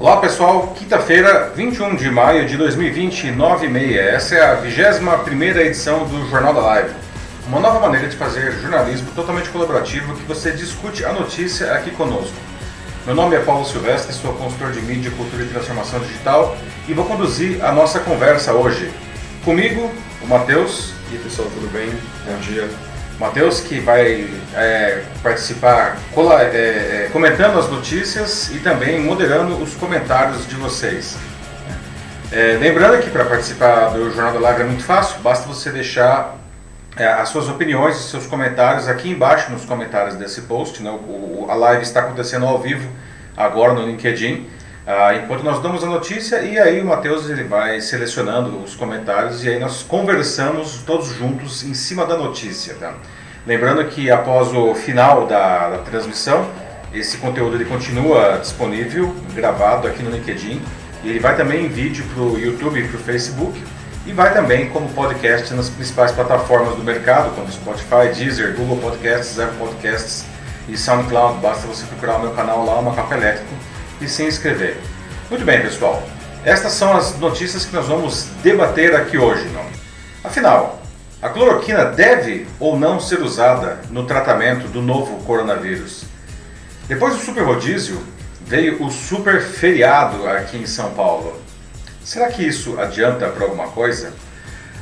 Olá pessoal, quinta-feira, 21 de maio de 2020, 9 e meia. Essa é a 21 edição do Jornal da Live. Uma nova maneira de fazer jornalismo totalmente colaborativo que você discute a notícia aqui conosco. Meu nome é Paulo Silvestre, sou consultor de mídia, cultura e transformação digital e vou conduzir a nossa conversa hoje. Comigo, o Matheus. E aí pessoal, tudo bem? Bom dia. Matheus, que vai é, participar é, é, comentando as notícias e também moderando os comentários de vocês. É, lembrando que para participar do Jornal da Live é muito fácil, basta você deixar é, as suas opiniões e seus comentários aqui embaixo nos comentários desse post. Né? O, a live está acontecendo ao vivo agora no LinkedIn. Ah, enquanto nós damos a notícia e aí o Matheus ele vai selecionando os comentários e aí nós conversamos todos juntos em cima da notícia. Tá? Lembrando que após o final da, da transmissão, esse conteúdo ele continua disponível, gravado aqui no LinkedIn e ele vai também em vídeo para o YouTube e para o Facebook e vai também como podcast nas principais plataformas do mercado, como Spotify, Deezer, Google Podcasts, Apple Podcasts e SoundCloud. Basta você procurar o meu canal lá, uma capa elétrico e se inscrever. Muito bem, pessoal. Estas são as notícias que nós vamos debater aqui hoje. Não? Afinal, a cloroquina deve ou não ser usada no tratamento do novo coronavírus? Depois do super rodízio, veio o super feriado aqui em São Paulo. Será que isso adianta para alguma coisa?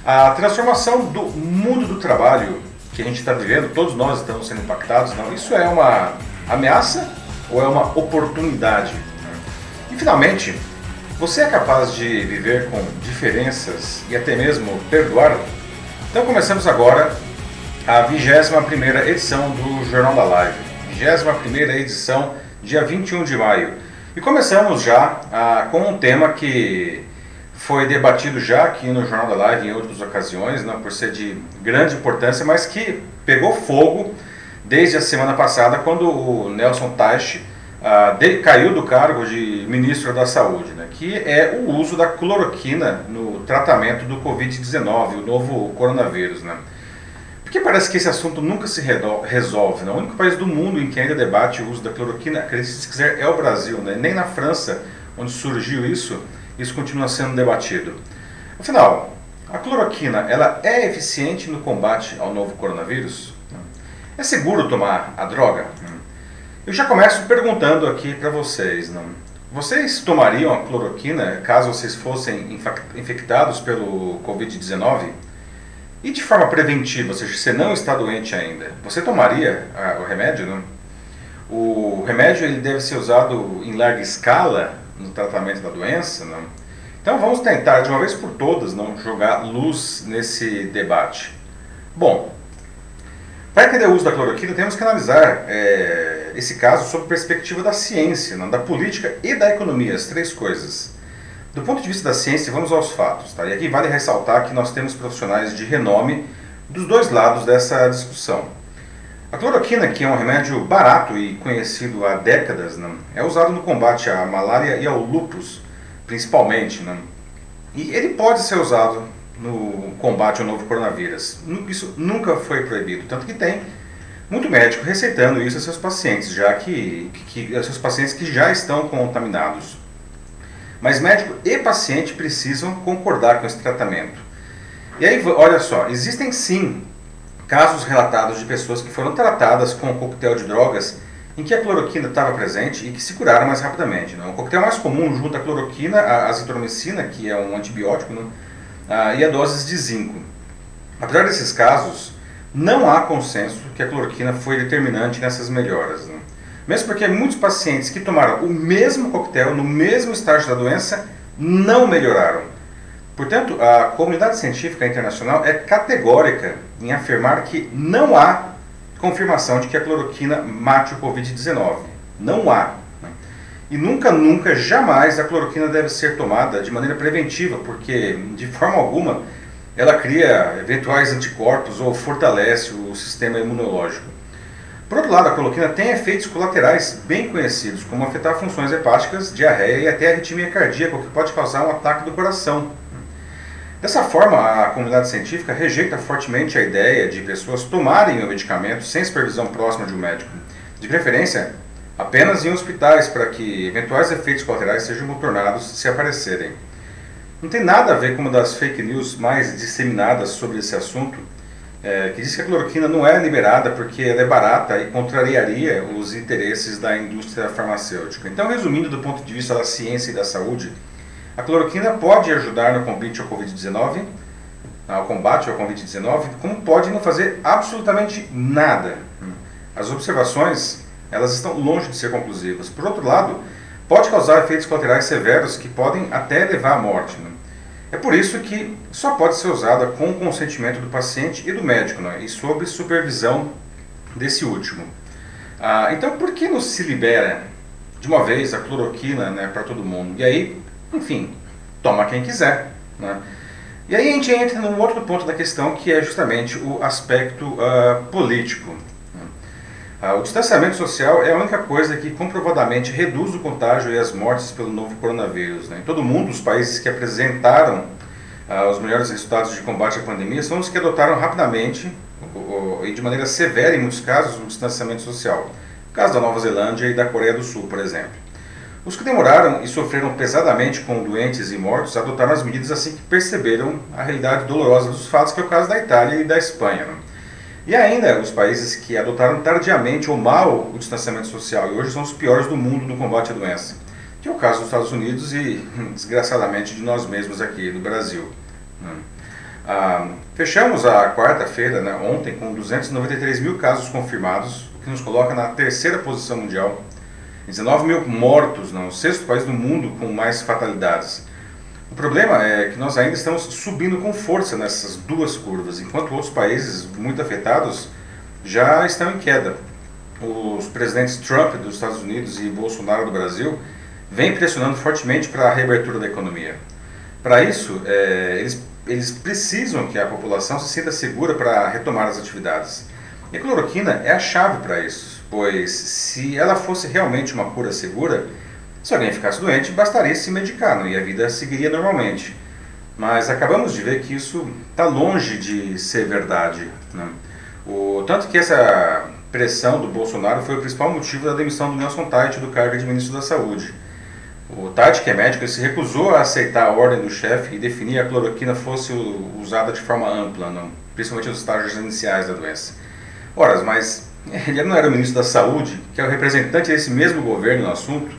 A transformação do mundo do trabalho que a gente está vivendo, todos nós estamos sendo impactados, não? Isso é uma ameaça ou é uma oportunidade? Finalmente, você é capaz de viver com diferenças e até mesmo perdoar? Então começamos agora a 21 edição do Jornal da Live. 21 edição, dia 21 de maio. E começamos já ah, com um tema que foi debatido já aqui no Jornal da Live em outras ocasiões, não, por ser de grande importância, mas que pegou fogo desde a semana passada, quando o Nelson Teich ah, de, caiu do cargo de ministro da Saúde, né, que é o uso da cloroquina no tratamento do Covid-19, o novo coronavírus. Né. Porque parece que esse assunto nunca se resolve. Né? O único país do mundo em que ainda debate o uso da cloroquina, se quiser, é o Brasil. Né? Nem na França, onde surgiu isso, isso continua sendo debatido. Afinal, a cloroquina ela é eficiente no combate ao novo coronavírus? É seguro tomar a droga? Eu já começo perguntando aqui para vocês, não? Vocês tomariam a cloroquina caso vocês fossem infectados pelo Covid-19? E de forma preventiva, ou seja, você não está doente ainda, você tomaria a, o remédio? Não? O remédio ele deve ser usado em larga escala no tratamento da doença? Não? Então vamos tentar, de uma vez por todas, não jogar luz nesse debate. Bom, para entender o uso da cloroquina, temos que analisar é, esse caso sob perspectiva da ciência, não? da política e da economia, as três coisas. Do ponto de vista da ciência, vamos aos fatos. Tá? E aqui vale ressaltar que nós temos profissionais de renome dos dois lados dessa discussão. A cloroquina, que é um remédio barato e conhecido há décadas, não, é usado no combate à malária e ao lúpus, principalmente. Não, e ele pode ser usado no combate ao novo coronavírus. Isso nunca foi proibido, tanto que tem muito médico receitando isso a seus pacientes, já que, que, a seus pacientes que já estão contaminados. Mas médico e paciente precisam concordar com esse tratamento. E aí, olha só, existem sim casos relatados de pessoas que foram tratadas com um coquetel de drogas em que a cloroquina estava presente e que se curaram mais rapidamente. Né? O coquetel mais comum junto à cloroquina, a azitromicina, que é um antibiótico, né? Ah, e a doses de zinco. Apesar desses casos, não há consenso que a cloroquina foi determinante nessas melhoras. Né? Mesmo porque muitos pacientes que tomaram o mesmo coquetel no mesmo estágio da doença não melhoraram. Portanto, a comunidade científica internacional é categórica em afirmar que não há confirmação de que a cloroquina mate o Covid-19. Não há. E nunca, nunca, jamais a cloroquina deve ser tomada de maneira preventiva, porque de forma alguma ela cria eventuais anticorpos ou fortalece o sistema imunológico. Por outro lado, a cloroquina tem efeitos colaterais bem conhecidos, como afetar funções hepáticas, diarreia e até arritmia cardíaca, o que pode causar um ataque do coração. Dessa forma, a comunidade científica rejeita fortemente a ideia de pessoas tomarem o medicamento sem supervisão próxima de um médico, de preferência apenas em hospitais para que eventuais efeitos colaterais sejam contornados se aparecerem. Não tem nada a ver com uma das fake news mais disseminadas sobre esse assunto, é, que diz que a cloroquina não é liberada porque ela é barata e contrariaria os interesses da indústria farmacêutica. Então, resumindo do ponto de vista da ciência e da saúde, a cloroquina pode ajudar no combate ao Covid-19, ao combate ao Covid-19, como pode não fazer absolutamente nada. As observações, elas estão longe de ser conclusivas. Por outro lado, pode causar efeitos colaterais severos que podem até levar à morte. Né? É por isso que só pode ser usada com o consentimento do paciente e do médico, né? e sob supervisão desse último. Ah, então, por que não se libera de uma vez a cloroquina né, para todo mundo? E aí, enfim, toma quem quiser. Né? E aí a gente entra num outro ponto da questão que é justamente o aspecto uh, político. Uh, o distanciamento social é a única coisa que comprovadamente reduz o contágio e as mortes pelo novo coronavírus. Né? Em todo mundo, os países que apresentaram uh, os melhores resultados de combate à pandemia são os que adotaram rapidamente e de maneira severa, em muitos casos, o distanciamento social. O caso da Nova Zelândia e da Coreia do Sul, por exemplo. Os que demoraram e sofreram pesadamente com doentes e mortos adotaram as medidas assim que perceberam a realidade dolorosa dos fatos, que é o caso da Itália e da Espanha. Né? E ainda os países que adotaram tardiamente ou mal o distanciamento social e hoje são os piores do mundo no combate à doença, que é o caso dos Estados Unidos e, desgraçadamente, de nós mesmos aqui no Brasil. Né? Ah, fechamos a quarta-feira, né, ontem, com 293 mil casos confirmados, o que nos coloca na terceira posição mundial. 19 mil mortos, não, o sexto país do mundo com mais fatalidades. O problema é que nós ainda estamos subindo com força nessas duas curvas, enquanto outros países muito afetados já estão em queda. Os presidentes Trump dos Estados Unidos e Bolsonaro do Brasil vêm pressionando fortemente para a reabertura da economia. Para isso, é, eles, eles precisam que a população se sinta segura para retomar as atividades. E a cloroquina é a chave para isso, pois se ela fosse realmente uma cura segura, se alguém ficasse doente, bastaria se medicar e a vida seguiria normalmente. Mas acabamos de ver que isso está longe de ser verdade. Né? O, tanto que essa pressão do Bolsonaro foi o principal motivo da demissão do Nelson Tait do cargo de ministro da Saúde. O Tait, que é médico, se recusou a aceitar a ordem do chefe e definir a cloroquina fosse usada de forma ampla, não, principalmente nos estágios iniciais da doença. Ora, mas ele não era o ministro da Saúde, que é o representante desse mesmo governo no assunto,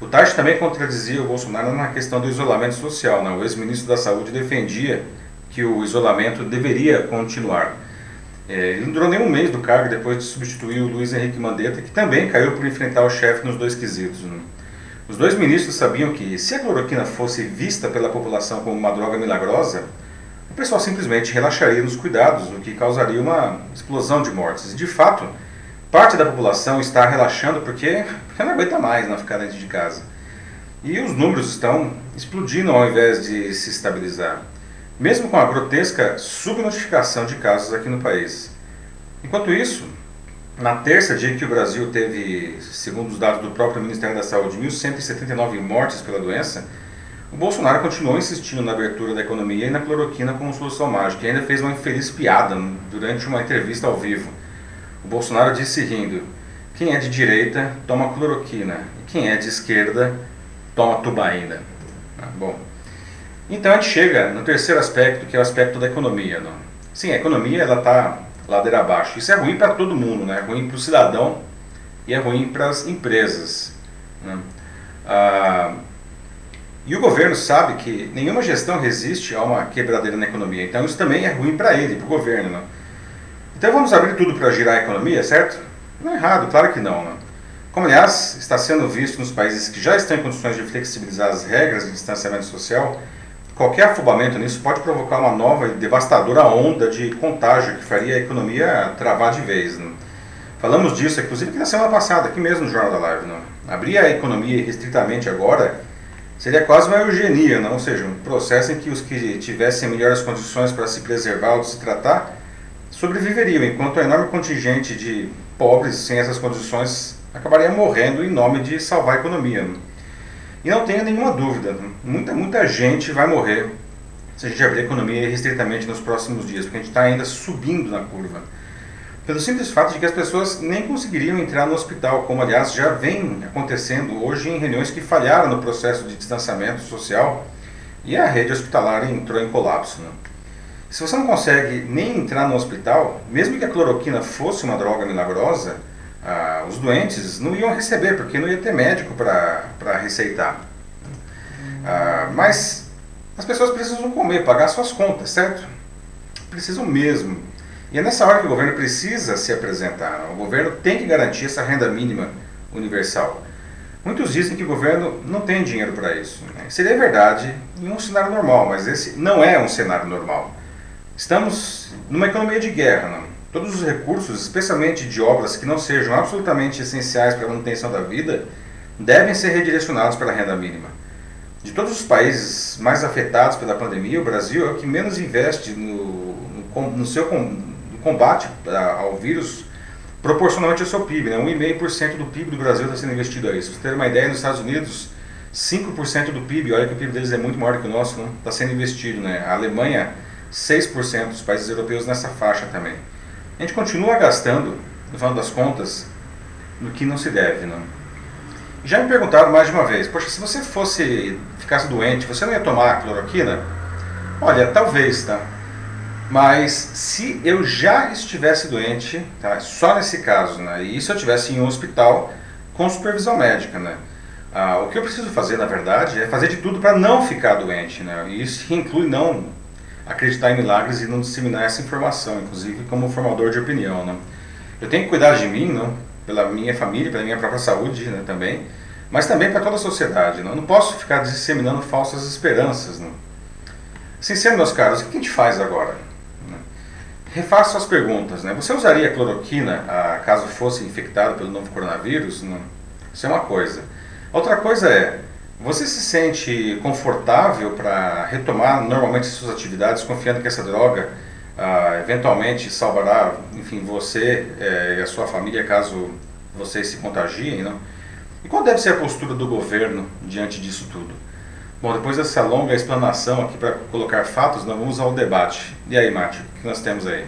o Tati também contradizia o Bolsonaro na questão do isolamento social. Né? O ex-ministro da Saúde defendia que o isolamento deveria continuar. É, ele não durou nem um mês do cargo depois de substituir o Luiz Henrique Mandetta, que também caiu por enfrentar o chefe nos dois quesitos. Né? Os dois ministros sabiam que, se a cloroquina fosse vista pela população como uma droga milagrosa, o pessoal simplesmente relaxaria nos cuidados, o que causaria uma explosão de mortes. E, de fato, Parte da população está relaxando porque, não aguenta mais não ficar dentro de casa. E os números estão explodindo ao invés de se estabilizar, mesmo com a grotesca subnotificação de casos aqui no país. Enquanto isso, na terça, dia que o Brasil teve, segundo os dados do próprio Ministério da Saúde, 1.179 mortes pela doença, o Bolsonaro continuou insistindo na abertura da economia e na cloroquina como solução mágica, e ainda fez uma infeliz piada durante uma entrevista ao vivo Bolsonaro disse rindo: quem é de direita toma cloroquina e quem é de esquerda toma tubaína. Ah, bom, então a gente chega no terceiro aspecto, que é o aspecto da economia. Não? Sim, a economia ela está ladeira abaixo. Isso é ruim para todo mundo, né? é ruim para o cidadão e é ruim para as empresas. Né? Ah, e o governo sabe que nenhuma gestão resiste a uma quebradeira na economia. Então isso também é ruim para ele, para o governo. Não? Então vamos abrir tudo para girar a economia, certo? Não é errado, claro que não. Né? Como, aliás, está sendo visto nos países que já estão em condições de flexibilizar as regras de distanciamento social, qualquer afobamento nisso pode provocar uma nova e devastadora onda de contágio que faria a economia travar de vez. Né? Falamos disso, inclusive, na semana passada, aqui mesmo no Jornal da Live. Né? Abrir a economia restritamente agora seria quase uma eugenia, não? ou seja, um processo em que os que tivessem melhores condições para se preservar ou se tratar sobreviveriam, enquanto a enorme contingente de pobres sem essas condições acabaria morrendo em nome de salvar a economia. E não tenha nenhuma dúvida, muita, muita gente vai morrer se a gente abrir a economia restritamente nos próximos dias, porque a gente está ainda subindo na curva. pelo simples fato de que as pessoas nem conseguiriam entrar no hospital, como aliás já vem acontecendo hoje em reuniões que falharam no processo de distanciamento social e a rede hospitalar entrou em colapso. Né? Se você não consegue nem entrar no hospital, mesmo que a cloroquina fosse uma droga milagrosa, ah, os doentes não iam receber, porque não ia ter médico para receitar. Ah, mas as pessoas precisam comer, pagar suas contas, certo? Precisam mesmo. E é nessa hora que o governo precisa se apresentar. O governo tem que garantir essa renda mínima universal. Muitos dizem que o governo não tem dinheiro para isso. Né? Seria verdade em um cenário normal, mas esse não é um cenário normal. Estamos numa economia de guerra. Não? Todos os recursos, especialmente de obras que não sejam absolutamente essenciais para a manutenção da vida, devem ser redirecionados para a renda mínima. De todos os países mais afetados pela pandemia, o Brasil é o que menos investe no, no, no seu combate ao vírus proporcionalmente ao seu PIB. Né? 1,5% do PIB do Brasil está sendo investido a isso. Para ter uma ideia, nos Estados Unidos, 5% do PIB, olha que o PIB deles é muito maior que o nosso, está né? sendo investido. Né? A Alemanha, 6%, os países europeus nessa faixa também. A gente continua gastando, no final das contas, no que não se deve. Não? Já me perguntaram mais de uma vez, poxa, se você fosse, ficasse doente, você não ia tomar cloroquina? Olha, talvez, tá? Mas se eu já estivesse doente, tá? só nesse caso, né? e se eu estivesse em um hospital com supervisão médica, né? Ah, o que eu preciso fazer, na verdade, é fazer de tudo para não ficar doente. Né? E isso inclui não acreditar em milagres e não disseminar essa informação, inclusive como formador de opinião. Né? Eu tenho que cuidar de mim, não? pela minha família, pela minha própria saúde né? também, mas também para toda a sociedade. Não? Eu não posso ficar disseminando falsas esperanças. Não? Sincero, meus caros, o que a gente faz agora? refaça suas perguntas. Né? Você usaria cloroquina ah, caso fosse infectado pelo novo coronavírus? Não. Isso é uma coisa. Outra coisa é, você se sente confortável para retomar normalmente suas atividades, confiando que essa droga ah, eventualmente salvará, enfim, você eh, e a sua família caso vocês se contagiem, não? E qual deve ser a postura do governo diante disso tudo? Bom, depois dessa longa explanação aqui para colocar fatos, nós vamos ao debate. E aí, Márcio, o que nós temos aí?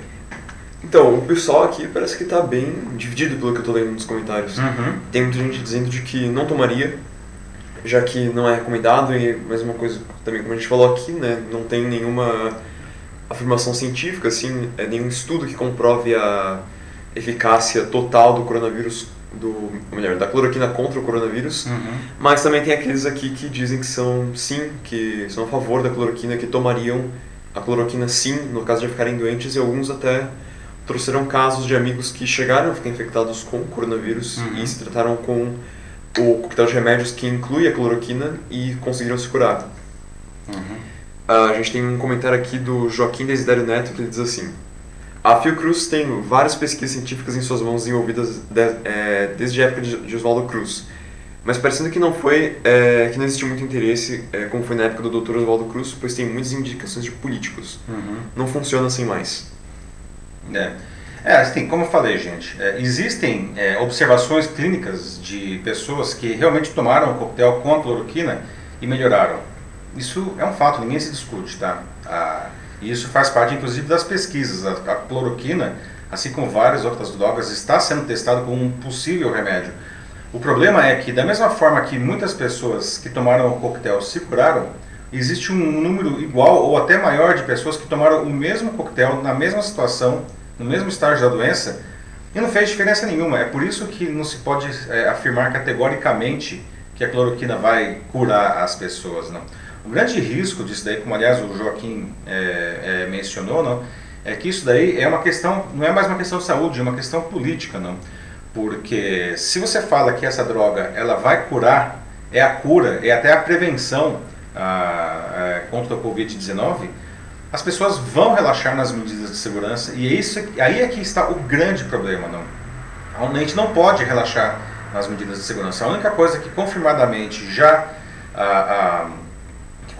Então, o pessoal aqui parece que está bem dividido pelo que eu estou lendo nos comentários. Uhum. Tem muita gente dizendo de que não tomaria, já que não é recomendado, e mais uma coisa também, como a gente falou aqui, né, não tem nenhuma afirmação científica, assim, é nenhum estudo que comprove a eficácia total do coronavírus do, melhor, da cloroquina contra o coronavírus, uhum. mas também tem aqueles aqui que dizem que são sim, que são a favor da cloroquina, que tomariam a cloroquina sim, no caso de ficarem doentes, e alguns até trouxeram casos de amigos que chegaram a ficar infectados com coronavírus uhum. e se trataram com o coquetel de remédios que inclui a cloroquina e conseguiram se curar. Uhum. Uh, a gente tem um comentário aqui do Joaquim Desiderio Neto que ele diz assim: a Fiocruz tem várias pesquisas científicas em suas mãos desenvolvidas de, é, desde a época de, de Oswaldo Cruz, mas parecendo que não foi, é, que não existiu muito interesse, é, como foi na época do Dr. Oswaldo Cruz, pois tem muitas indicações de políticos. Uhum. Não funciona assim mais. É. É, assim, como eu falei, gente, é, existem é, observações clínicas de pessoas que realmente tomaram o coquetel com a cloroquina e melhoraram. Isso é um fato, ninguém se discute, tá? A, e isso faz parte, inclusive, das pesquisas. A, a cloroquina, assim como várias outras drogas, está sendo testado como um possível remédio. O problema é que, da mesma forma que muitas pessoas que tomaram o coquetel se curaram, existe um número igual ou até maior de pessoas que tomaram o mesmo coquetel na mesma situação, no mesmo estágio da doença, e não fez diferença nenhuma. É por isso que não se pode é, afirmar categoricamente que a cloroquina vai curar as pessoas. Não. O grande risco disso daí, como aliás o Joaquim é, é, mencionou, não, é que isso daí é uma questão, não é mais uma questão de saúde, é uma questão política, não. Porque se você fala que essa droga ela vai curar, é a cura, é até a prevenção a, a, contra a Covid-19, as pessoas vão relaxar nas medidas de segurança e é isso, aí é que está o grande problema, não. A gente não pode relaxar nas medidas de segurança. A única coisa que confirmadamente já a,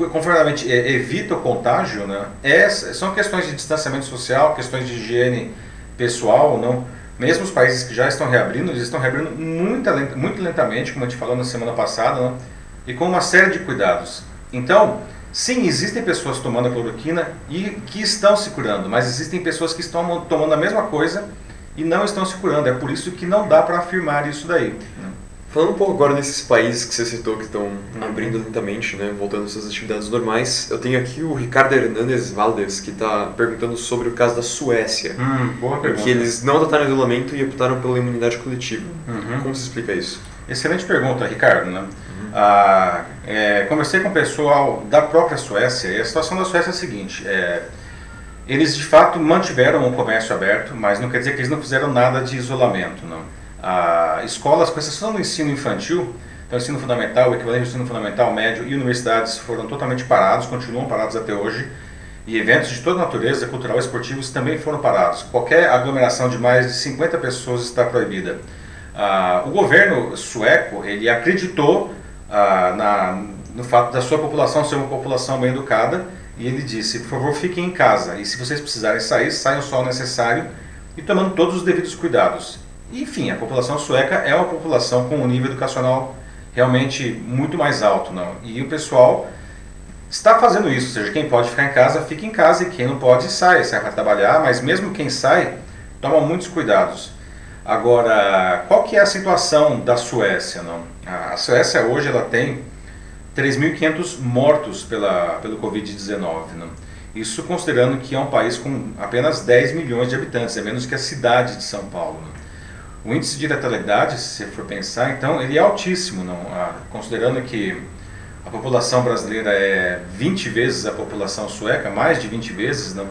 conformadamente é, evita o contágio, né? É, são questões de distanciamento social, questões de higiene pessoal, não? Mesmo os países que já estão reabrindo, eles estão reabrindo muito, muito lentamente, como a gente falou na semana passada, não? e com uma série de cuidados. Então, sim, existem pessoas tomando a cloroquina e que estão se curando, mas existem pessoas que estão tomando a mesma coisa e não estão se curando. É por isso que não dá para afirmar isso daí. Falando um pouco agora desses países que você citou que estão abrindo lentamente, né, voltando às suas atividades normais, eu tenho aqui o Ricardo Hernandes Valdes, que está perguntando sobre o caso da Suécia. Hum, boa pergunta. Que eles não adotaram isolamento e optaram pela imunidade coletiva. Uhum. Como se explica isso? Excelente pergunta, Ricardo. Né? Ah, é, conversei com o pessoal da própria Suécia e a situação da Suécia é a seguinte. É, eles de fato mantiveram o comércio aberto, mas não quer dizer que eles não fizeram nada de isolamento. Não a escolas, com exceção do ensino infantil, então ensino fundamental, o equivalente ao ensino fundamental, médio e universidades foram totalmente parados, continuam parados até hoje, e eventos de toda natureza, cultural e esportivos também foram parados. Qualquer aglomeração de mais de 50 pessoas está proibida. Ah, o governo sueco ele acreditou ah, na, no fato da sua população ser uma população bem educada e ele disse, por favor, fiquem em casa e se vocês precisarem sair, saiam só o necessário e tomando todos os devidos cuidados. Enfim, a população sueca é uma população com um nível educacional realmente muito mais alto. Não? E o pessoal está fazendo isso, ou seja, quem pode ficar em casa, fica em casa e quem não pode, sai, sai para trabalhar, mas mesmo quem sai, toma muitos cuidados. Agora, qual que é a situação da Suécia? Não? A Suécia hoje ela tem 3.500 mortos pela, pelo Covid-19. Isso considerando que é um país com apenas 10 milhões de habitantes, é menos que a cidade de São Paulo. Não? O índice de letalidade, se for pensar, então, ele é altíssimo, não? Ah, considerando que a população brasileira é 20 vezes a população sueca, mais de 20 vezes, não?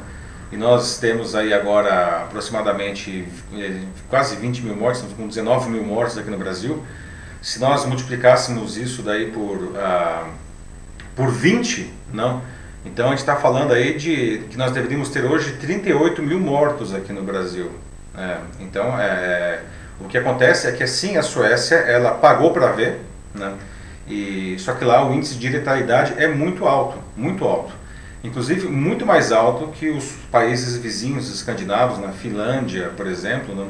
E nós temos aí agora aproximadamente eh, quase 20 mil mortes, estamos com 19 mil mortes aqui no Brasil. Se nós multiplicássemos isso daí por, ah, por 20, não? Então a gente está falando aí de que nós deveríamos ter hoje 38 mil mortos aqui no Brasil. É, então é, o que acontece é que assim a Suécia ela pagou para ver, né? E só que lá o índice de letalidade é muito alto, muito alto. Inclusive muito mais alto que os países vizinhos escandinavos, na Finlândia, por exemplo, né?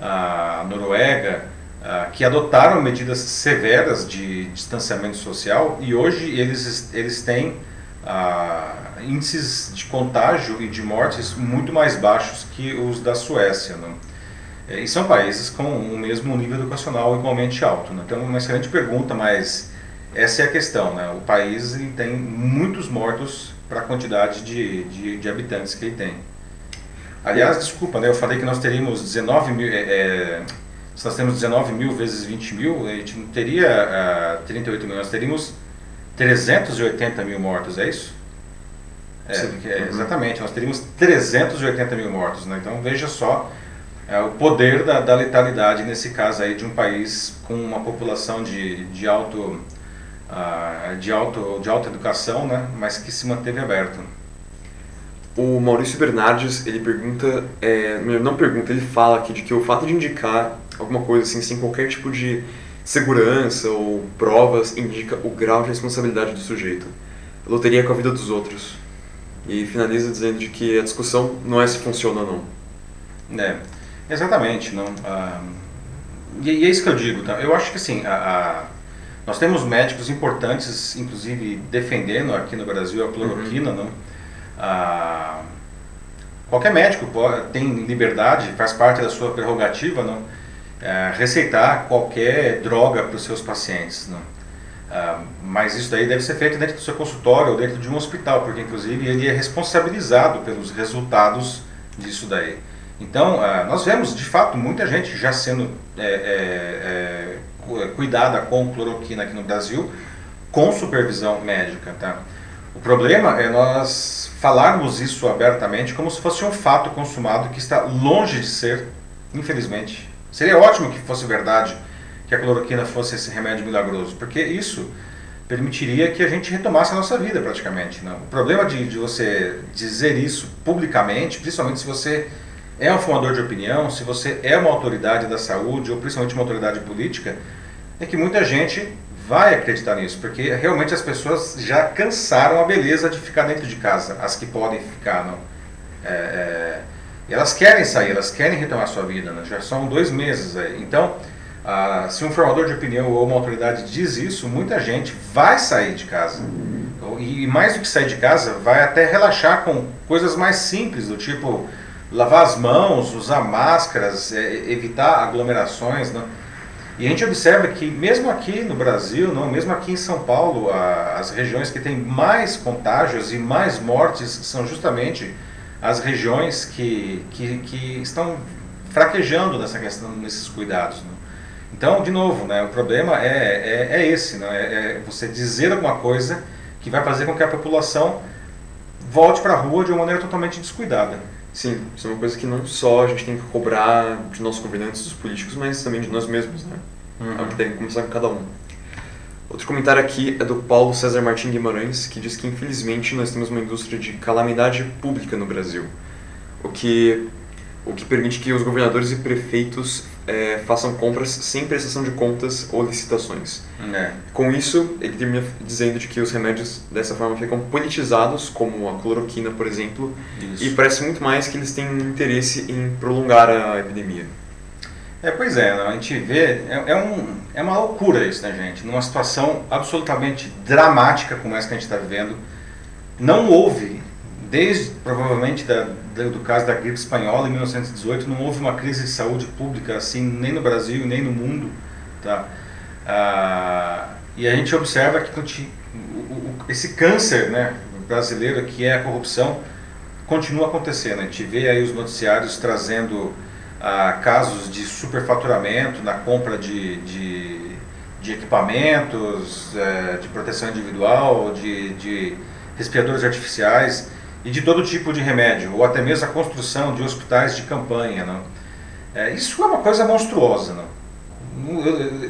a Noruega, a, que adotaram medidas severas de distanciamento social e hoje eles, eles têm a, índices de contágio e de mortes muito mais baixos que os da Suécia. Né? É, e são países com o mesmo nível educacional igualmente alto. Né? Então, uma excelente pergunta, mas essa é a questão. Né? O país tem muitos mortos para a quantidade de, de, de, habitantes que ele tem. Aliás, desculpa, né? eu falei que nós teríamos 19 mil. É, é, se nós temos 19 mil vezes 20 mil, a gente não teria uh, ah, 38 mil, nós teríamos 380 mil mortos, é isso? É, é, exatamente, nós teríamos 380 mil mortos. Né? Então veja só é, o poder da, da, letalidade nesse caso aí de um país com uma população de, de, alto, uh, de, alto, de alta educação, né, mas que se manteve aberto. O Maurício Bernardes, ele pergunta, é, não pergunta, ele fala aqui de que o fato de indicar alguma coisa assim, sem qualquer tipo de segurança ou provas, indica o grau de responsabilidade do sujeito. Loteria com a vida dos outros. E finaliza dizendo de que a discussão não é se funciona ou não. É. Exatamente, não. Ah, e, e, é isso que eu digo. Tá? Eu acho que assim, a, a, nós temos médicos importantes, inclusive defendendo aqui no Brasil a cloroquina, uhum. não. Ah, qualquer médico pode, tem liberdade, faz parte da sua prerrogativa, não. É, receitar qualquer droga para os seus pacientes, não. Ah, mas isso daí deve ser feito dentro do seu consultório ou dentro de um hospital, porque inclusive ele é responsabilizado pelos resultados disso daí. Então, ah, nós vemos de fato muita gente já sendo é, é, é, cuidada com cloroquina aqui no Brasil, com supervisão médica. Tá? O problema é nós falarmos isso abertamente como se fosse um fato consumado que está longe de ser, infelizmente. Seria ótimo que fosse verdade que a cloroquina fosse esse remédio milagroso, porque isso permitiria que a gente retomasse a nossa vida praticamente. Não? O problema de, de você dizer isso publicamente, principalmente se você é um formador de opinião, se você é uma autoridade da saúde ou principalmente uma autoridade política, é que muita gente vai acreditar nisso, porque realmente as pessoas já cansaram a beleza de ficar dentro de casa, as que podem ficar, não. É, é, elas querem sair, elas querem retomar sua vida, né? já são dois meses aí. Então, ah, se um formador de opinião ou uma autoridade diz isso, muita gente vai sair de casa. E mais do que sair de casa, vai até relaxar com coisas mais simples, do tipo lavar as mãos, usar máscaras, é, evitar aglomerações. Não? E a gente observa que mesmo aqui no Brasil, não, mesmo aqui em São Paulo, a, as regiões que têm mais contágios e mais mortes são justamente as regiões que, que, que estão fraquejando nessa questão, nesses cuidados. Não? Então, de novo, né, o problema é, é, é esse, não? É, é você dizer alguma coisa que vai fazer com que a população volte para a rua de uma maneira totalmente descuidada. Sim, isso é uma coisa que não só a gente tem que cobrar de nossos governantes, dos políticos, mas também de nós mesmos, né? Uhum. O que tem que começar com cada um. Outro comentário aqui é do Paulo César Martim Guimarães, que diz que infelizmente nós temos uma indústria de calamidade pública no Brasil, o que, o que permite que os governadores e prefeitos é, façam compras sem prestação de contas ou licitações. É. Com isso, ele termina dizendo de que os remédios dessa forma ficam politizados, como a cloroquina, por exemplo, isso. e parece muito mais que eles têm interesse em prolongar a epidemia. É, pois é, a gente vê, é, é, um, é uma loucura isso, né, gente? Numa situação absolutamente dramática como essa que a gente está vivendo, não houve desde provavelmente da, do caso da gripe espanhola em 1918 não houve uma crise de saúde pública assim nem no Brasil nem no mundo tá? Ah, e a gente observa que esse câncer né brasileiro que é a corrupção continua acontecendo. A gente vê aí os noticiários trazendo ah, casos de superfaturamento na compra de, de, de equipamentos é, de proteção individual de, de respiradores artificiais e de todo tipo de remédio, ou até mesmo a construção de hospitais de campanha. Não? É, isso é uma coisa monstruosa. Não?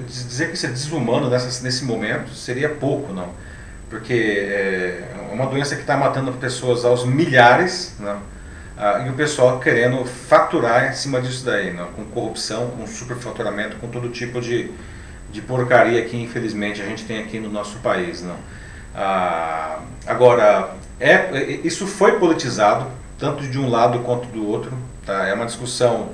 Dizer que isso é desumano nessa, nesse momento seria pouco, não? porque é uma doença que está matando pessoas aos milhares não? Ah, e o pessoal querendo faturar em cima disso daí, não? com corrupção, com superfaturamento, com todo tipo de, de porcaria que infelizmente a gente tem aqui no nosso país. Não? Ah, agora, é, é, isso foi politizado, tanto de um lado quanto do outro. Tá? É uma discussão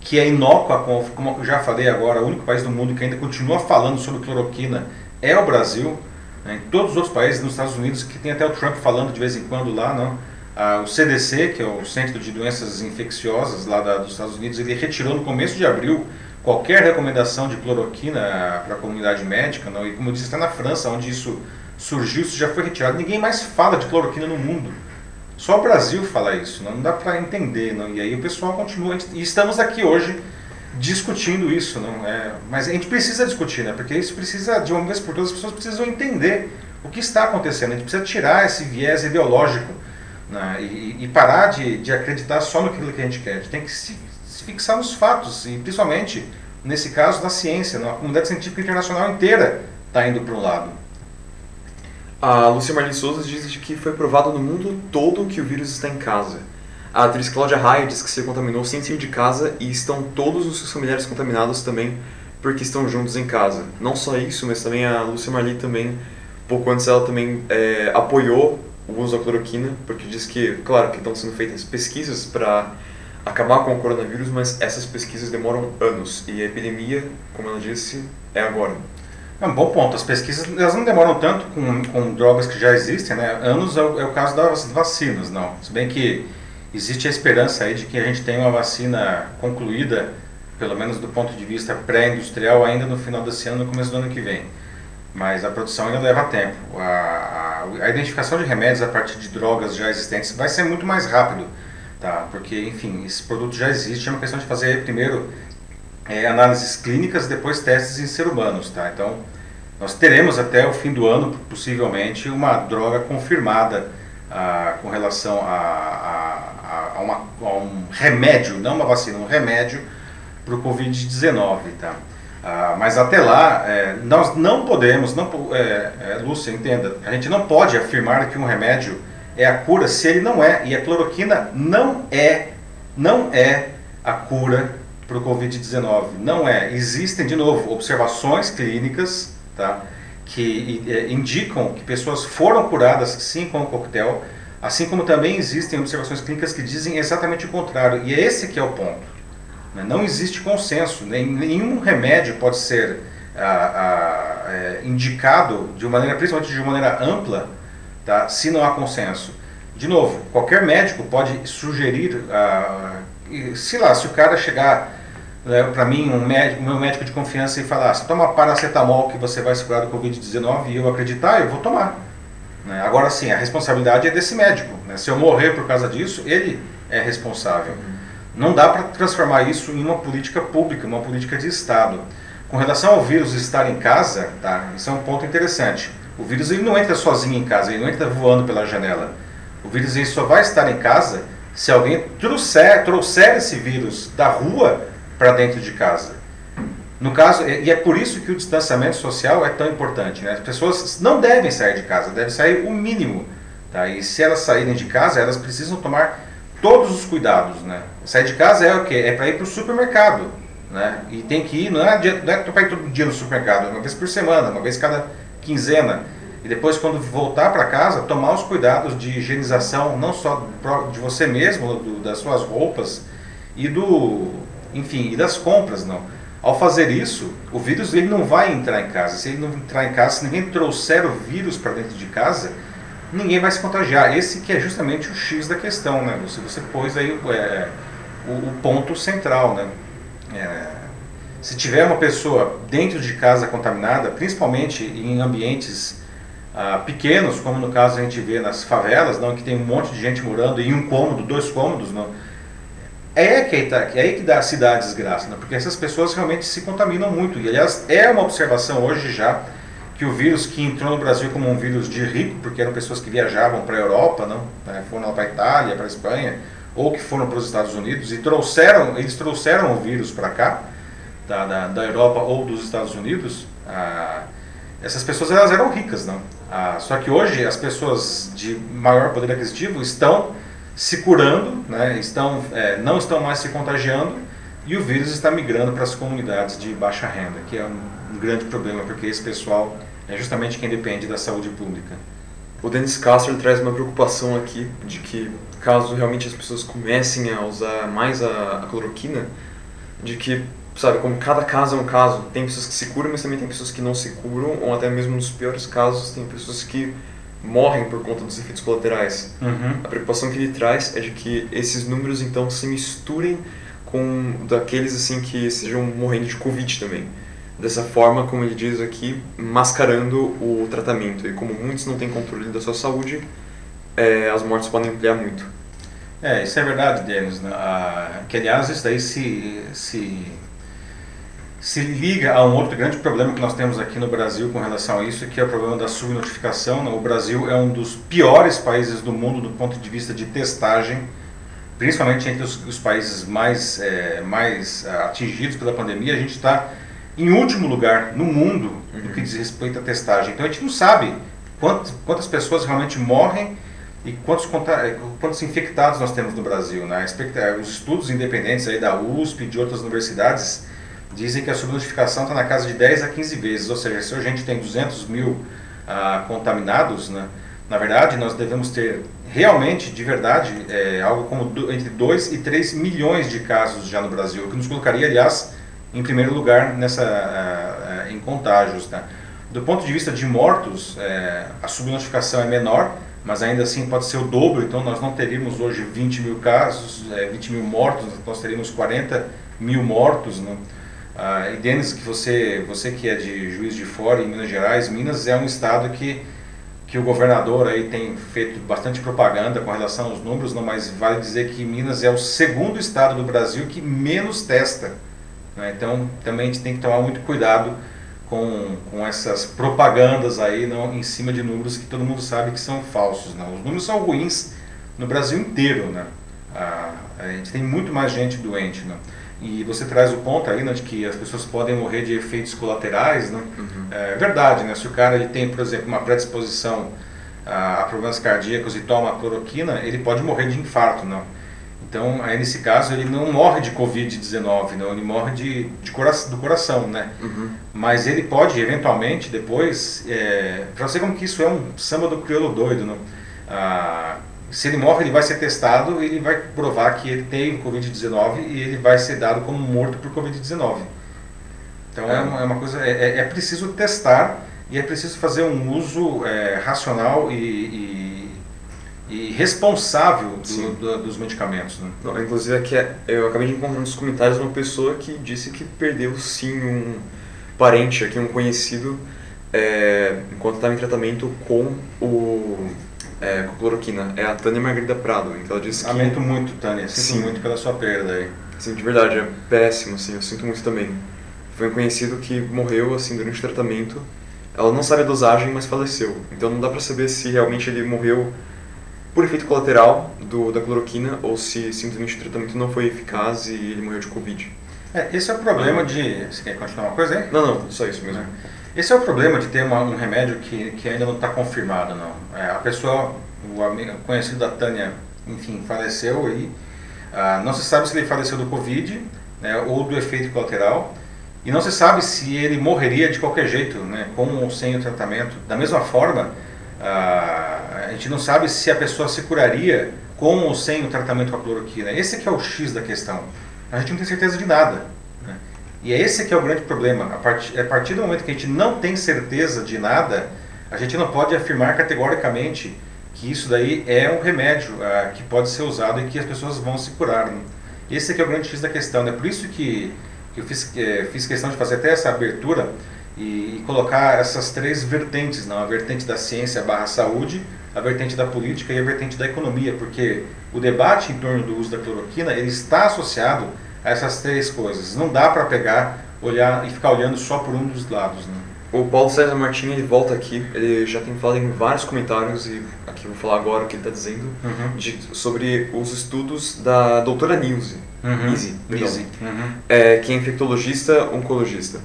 que é inócua, como eu já falei agora, o único país do mundo que ainda continua falando sobre cloroquina é o Brasil. Né? Em todos os outros países, nos Estados Unidos, que tem até o Trump falando de vez em quando lá, não? Ah, o CDC, que é o Centro de Doenças Infecciosas lá da, dos Estados Unidos, ele retirou no começo de abril qualquer recomendação de cloroquina para a comunidade médica, não? e como eu disse, está na França, onde isso surgiu, isso já foi retirado. Ninguém mais fala de cloroquina no mundo. Só o Brasil fala isso, não, dá para entender. Não? E aí o pessoal continua. E estamos aqui hoje discutindo isso. Não? É, mas a gente precisa discutir, né? porque isso precisa, de uma vez por todas, as pessoas precisam entender o que está acontecendo. A gente precisa tirar esse viés ideológico né? e, e, parar de, de acreditar só naquilo que a gente quer. A gente tem que se, se fixar nos fatos, e principalmente, nesse caso, na ciência. Não? A comunidade científica internacional inteira está indo para um lado. A Lúcia Marlene Souza diz que foi provado no mundo todo que o vírus está em casa. A atriz Cláudia Raia diz que se contaminou sem sair de casa e estão todos os seus familiares contaminados também porque estão juntos em casa. Não só isso, mas também a Lúcia Marli também, pouco antes ela também é, apoiou o uso da cloroquina, porque diz que, claro, que estão sendo feitas pesquisas para acabar com o coronavírus, mas essas pesquisas demoram anos e a epidemia, como ela disse, é agora. É um bom ponto. As pesquisas elas não demoram tanto com, com drogas que já existem, né? Anos é o, é o caso das vacinas, não. Se bem que existe a esperança aí de que a gente tenha uma vacina concluída, pelo menos do ponto de vista pré-industrial, ainda no final desse ano, no começo do ano que vem. Mas a produção ainda leva tempo. A, a, a identificação de remédios a partir de drogas já existentes vai ser muito mais rápido, tá? Porque, enfim, esse produto já existe, é uma questão de fazer primeiro é, análises clínicas, depois testes em ser humanos, tá? Então, nós teremos até o fim do ano, possivelmente, uma droga confirmada ah, com relação a, a, a, uma, a, um remédio, não uma vacina, um remédio para o Covid-19, tá? Ah, mas até lá, é, nós não podemos, não, é, é, Lúcia, entenda, a gente não pode afirmar que um remédio é a cura se ele não é, e a cloroquina não é, não é a cura para o Covid-19. Não é. Existem, de novo, observações clínicas tá, que é, indicam que pessoas foram curadas sim com o coquetel, assim como também existem observações clínicas que dizem exatamente o contrário. E é esse que é o ponto. Né? Não existe consenso. Nenhum remédio pode ser é, indicado de uma maneira, principalmente de uma maneira ampla, tá, se não há consenso. De novo, qualquer médico pode sugerir se lá, se o cara chegar para mim, um médico, meu médico de confiança e falar, se toma paracetamol que você vai se curar do Covid-19 e eu acreditar, eu vou tomar. Né? Agora sim, a responsabilidade é desse médico. Né? Se eu morrer por causa disso, ele é responsável. Não dá para transformar isso em uma política pública, uma política de Estado. Com relação ao vírus estar em casa, tá? isso é um ponto interessante. O vírus ele não entra sozinho em casa, ele não entra voando pela janela. O vírus ele só vai estar em casa se alguém trouxer, trouxer esse vírus da rua para dentro de casa. No caso, e é por isso que o distanciamento social é tão importante. Né? As pessoas não devem sair de casa, devem sair o mínimo. Tá? E se elas saírem de casa, elas precisam tomar todos os cuidados. Né? Sair de casa é o quê? É para ir para o supermercado. Né? E tem que ir, não é, não é para ir todo dia no supermercado, uma vez por semana, uma vez cada quinzena. E depois, quando voltar para casa, tomar os cuidados de higienização, não só de você mesmo, do, das suas roupas e do, enfim, e das compras, não. Ao fazer isso, o vírus ele não vai entrar em casa. Se ele não entrar em casa, se ninguém trouxer o vírus para dentro de casa, ninguém vai se contagiar. Esse que é justamente o X da questão, né? Você, você pôs aí é, o, o, ponto central, né? É, se tiver uma pessoa dentro de casa contaminada, principalmente em ambientes ah, pequenos, como no caso a gente vê nas favelas, não, que tem um monte de gente morando em um cômodo, dois cômodos, não, que, tá, é aí que dá, a desgraça, né? porque essas pessoas realmente se contaminam muito. E, aliás, é uma observação hoje já que o vírus que entrou no Brasil como um vírus de rico, porque eram pessoas que viajavam para a Europa, não? Né? foram para a Itália, para a Espanha, ou que foram para os Estados Unidos e trouxeram, eles trouxeram o vírus para cá, da, da, da, Europa ou dos Estados Unidos. Ah, essas pessoas elas eram ricas, não? Ah, só que hoje as pessoas de maior poder aquisitivo estão se curando, né, estão, é, não estão mais se contagiando e o vírus está migrando para as comunidades de baixa renda, que é um, um grande problema, porque esse pessoal é justamente quem depende da saúde pública. O Dennis Castro traz uma preocupação aqui de que caso realmente as pessoas comecem a usar mais a, a cloroquina, de que, sabe, como cada caso é um caso, tem pessoas que se curam, mas também tem pessoas que não se curam, ou até mesmo nos piores casos tem pessoas que morrem por conta dos efeitos colaterais. Uhum. A preocupação que ele traz é de que esses números então se misturem com daqueles assim que estejam morrendo de Covid também. Dessa forma, como ele diz aqui, mascarando o tratamento. E como muitos não têm controle da sua saúde, é, as mortes podem ampliar muito. É, isso é verdade, Denis. Né? Ah, que aliás, isso daí se, se se liga a um outro grande problema que nós temos aqui no Brasil com relação a isso, que é o problema da subnotificação. Né? O Brasil é um dos piores países do mundo do ponto de vista de testagem, principalmente entre os, os países mais, é, mais ah, atingidos pela pandemia. A gente está em último lugar no mundo no que diz respeito à testagem. Então a gente não sabe quantas, quantas pessoas realmente morrem e quantos, quantos infectados nós temos no Brasil. Né? Os estudos independentes aí da USP e de outras universidades dizem que a subnotificação está na casa de 10 a 15 vezes, ou seja, se a gente tem 200 mil ah, contaminados, né, na verdade nós devemos ter realmente, de verdade, é, algo como do, entre 2 e 3 milhões de casos já no Brasil, o que nos colocaria, aliás, em primeiro lugar nessa, ah, ah, em contágios. Tá? Do ponto de vista de mortos, é, a subnotificação é menor, mas ainda assim pode ser o dobro, então nós não teríamos hoje 20 mil casos, é, 20 mil mortos, nós teríamos 40 mil mortos, né? Ah, e Denis, que você, você que é de Juiz de Fora, em Minas Gerais, Minas é um estado que, que o governador aí tem feito bastante propaganda com relação aos números, não, mas vale dizer que Minas é o segundo estado do Brasil que menos testa. Né? Então também a gente tem que tomar muito cuidado com, com essas propagandas aí não, em cima de números que todo mundo sabe que são falsos. Não. Os números são ruins no Brasil inteiro. Né? Ah, a gente tem muito mais gente doente. Não. E você traz o ponto aí, né, de que as pessoas podem morrer de efeitos colaterais, né? Uhum. É verdade, né? Se o cara ele tem, por exemplo, uma predisposição a, a problemas cardíacos e toma cloroquina, ele pode morrer de infarto, não? Então, aí nesse caso, ele não morre de Covid-19, não, ele morre de, de cora do coração, né? Uhum. Mas ele pode, eventualmente, depois, é, para você como que isso é um samba do crioulo doido, não? Ah, se ele morre, ele vai ser testado ele vai provar que ele tem Covid-19 e ele vai ser dado como morto por Covid-19. Então é, é uma, é uma, coisa, é, é, é preciso testar e é preciso fazer um uso é, racional e, e, e responsável do, do, dos medicamentos. Né? Não, inclusive aqui é, eu acabei de encontrar nos comentários uma pessoa que disse que perdeu sim um parente aqui, um conhecido, é, enquanto estava em tratamento com o é, com cloroquina. É a Tânia Margarida Prado. Então ela disse que... Lamento muito, Tânia. Sinto sim. muito pela sua perda aí. Sim, de verdade, é péssimo, assim, eu sinto muito também. Foi um conhecido que morreu, assim, durante o tratamento. Ela não sabe a dosagem, mas faleceu. Então não dá pra saber se realmente ele morreu por efeito colateral do, da cloroquina ou se simplesmente o tratamento não foi eficaz e ele morreu de Covid. É, esse é o problema de... Você quer continuar uma coisa aí? Não, não, só isso mesmo. É. Esse é o problema de ter uma, um remédio que, que ainda não está confirmado, não. É, a pessoa, o amigo, conhecido da Tânia, enfim, faleceu e ah, não se sabe se ele faleceu do Covid né, ou do efeito colateral. E não se sabe se ele morreria de qualquer jeito, né, com ou sem o tratamento. Da mesma forma, ah, a gente não sabe se a pessoa se curaria com ou sem o tratamento com a cloroquina. Esse que é o X da questão. A gente não tem certeza de nada. Né? E é esse que é o grande problema. A partir, a partir do momento que a gente não tem certeza de nada, a gente não pode afirmar categoricamente que isso daí é um remédio ah, que pode ser usado e que as pessoas vão se curar. Né? Esse é o grande X da questão. É né? por isso que, que eu fiz, é, fiz questão de fazer até essa abertura e, e, colocar essas três vertentes, não? a vertente da ciência barra saúde, a vertente da política e a vertente da economia, porque o debate em torno do uso da cloroquina ele está associado essas três coisas. Não dá para pegar, olhar e ficar olhando só por um dos lados. Né? O Paulo César Martins ele volta aqui, ele já tem falado em vários comentários e aqui eu vou falar agora o que ele está dizendo uhum. de, sobre os estudos da doutora Nilze, uhum. Nise, uhum. é, que é infectologista oncologista.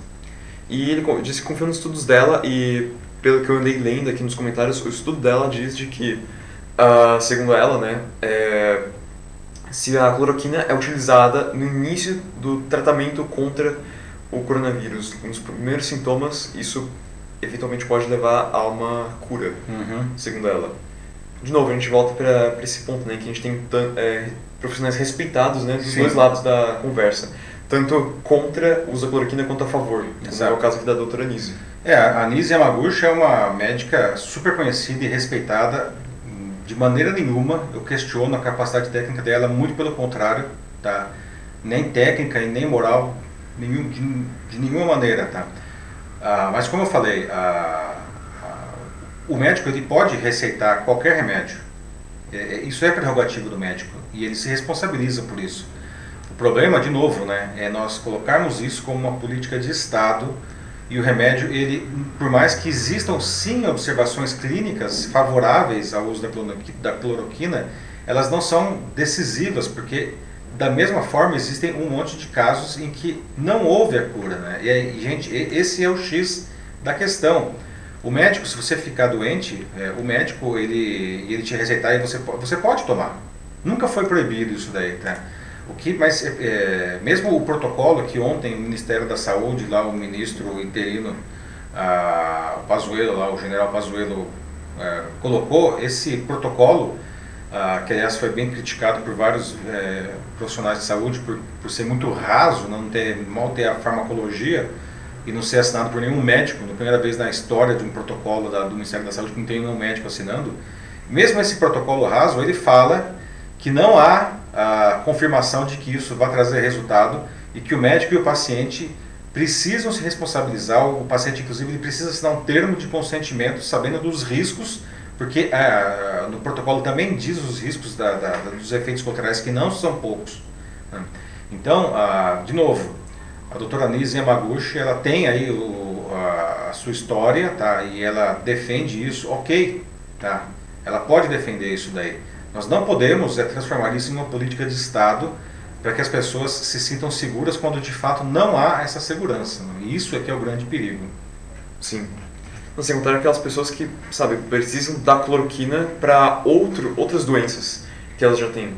E ele disse que confia nos estudos dela e pelo que eu andei lendo aqui nos comentários, o estudo dela diz de que, uh, segundo ela, né, é, se a cloroquina é utilizada no início do tratamento contra o coronavírus, nos primeiros sintomas, isso eventualmente pode levar a uma cura, uhum. segundo ela. De novo, a gente volta para esse ponto, né, que a gente tem é, profissionais respeitados né, dos Sim. dois lados da conversa, tanto contra o uso da cloroquina quanto a favor, como é o caso aqui da doutora Nise. É, a Nise Yamaguchi é uma médica super conhecida e respeitada. De maneira nenhuma eu questiono a capacidade técnica dela, muito pelo contrário, tá? Nem técnica e nem moral nenhum, de, de nenhuma maneira, tá? Ah, mas como eu falei, ah, ah, o médico ele pode receitar qualquer remédio. É, é, isso é prerrogativo do médico e ele se responsabiliza por isso. O problema, de novo, né, é nós colocarmos isso como uma política de Estado e o remédio, ele, por mais que existam sim observações clínicas favoráveis ao uso da cloroquina, elas não são decisivas, porque da mesma forma, existem um monte de casos em que não houve a cura. Né? E, aí, gente, esse é o X da questão. O médico, se você ficar doente, é, o médico ele, ele te receitar e você, você pode tomar. Nunca foi proibido isso daí, tá? O que, mas é, é mesmo o protocolo que ontem o Ministério da Saúde, lá o ministro interino, o Pazuello, lá o general Pazuello, é, colocou esse protocolo que aliás foi bem criticado por vários é, profissionais de saúde por, por ser muito raso, não ter, mal ter a farmacologia e não ser assinado por nenhum médico, na primeira vez na história de um protocolo da, do Ministério da Saúde que não tem nenhum médico assinando. Mesmo esse protocolo raso, ele fala que não há a confirmação de que isso vai trazer resultado e que o médico e o paciente precisam se responsabilizar, o paciente inclusive ele precisa assinar um termo de consentimento sabendo dos riscos porque ah, no protocolo também diz os riscos da, da, dos efeitos colaterais, que não são poucos. Né? Então, ah, de novo, a doutora Nise Yamaguchi, ela tem aí o, a, a, sua história, tá? E ela defende isso, ok, tá? Ela pode defender isso daí. Nós não podemos é, transformar isso em uma política de Estado para que as pessoas se sintam seguras quando de fato não há essa segurança. Né? E isso é que é o grande perigo. Sim. Não sem contar aquelas pessoas que, sabe, precisam da cloroquina para outro, outras doenças que elas já têm.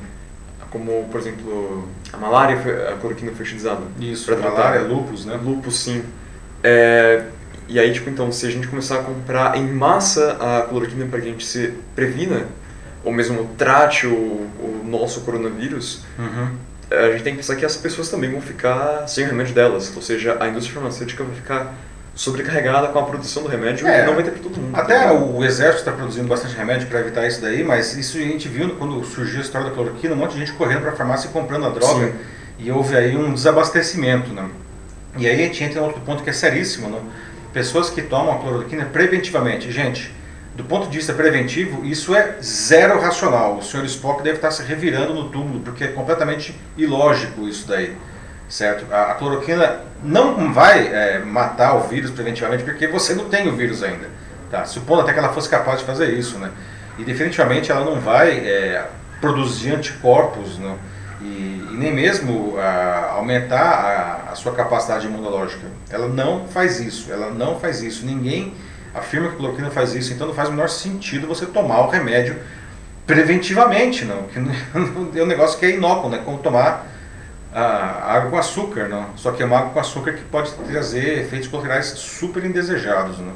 Como, por exemplo, a malária, a cloroquina foi utilizada. Isso, para tratar. malária, lupus, né? Lupus, sim. É, e aí, tipo, então, se a gente começar a comprar em massa a cloroquina para que a gente se previna, ou mesmo trate o, o nosso coronavírus, uhum. a gente tem que pensar que as pessoas também vão ficar sem o remédio delas. Ou seja, a indústria farmacêutica vai ficar sobrecarregada com a produção do remédio é, não vai ter para todo mundo. Até tá o exército está produzindo bastante remédio para evitar isso daí, mas isso a gente viu quando surgiu a história da cloroquina, um monte de gente correndo para a farmácia e comprando a droga. Sim. E houve aí um desabastecimento. Né? E aí a gente entra em outro ponto que é seríssimo. Né? Pessoas que tomam a cloroquina preventivamente. Gente, do ponto de vista preventivo, isso é zero racional. O senhor Spock deve estar se revirando no túmulo, porque é completamente ilógico isso daí. Certo? A, a cloroquina não vai é, matar o vírus preventivamente, porque você não tem o vírus ainda. Tá? Supondo até que ela fosse capaz de fazer isso. Né? E definitivamente ela não vai é, produzir anticorpos né? e, e nem mesmo a, aumentar a, a sua capacidade imunológica. Ela não faz isso. Ela não faz isso. Ninguém afirma que a cloroquina faz isso, então não faz o menor sentido você tomar o remédio preventivamente, não. Que é um negócio que é inócuo, né? Como tomar a água com açúcar, não. Só que é uma água com açúcar que pode trazer efeitos colaterais super indesejados, não.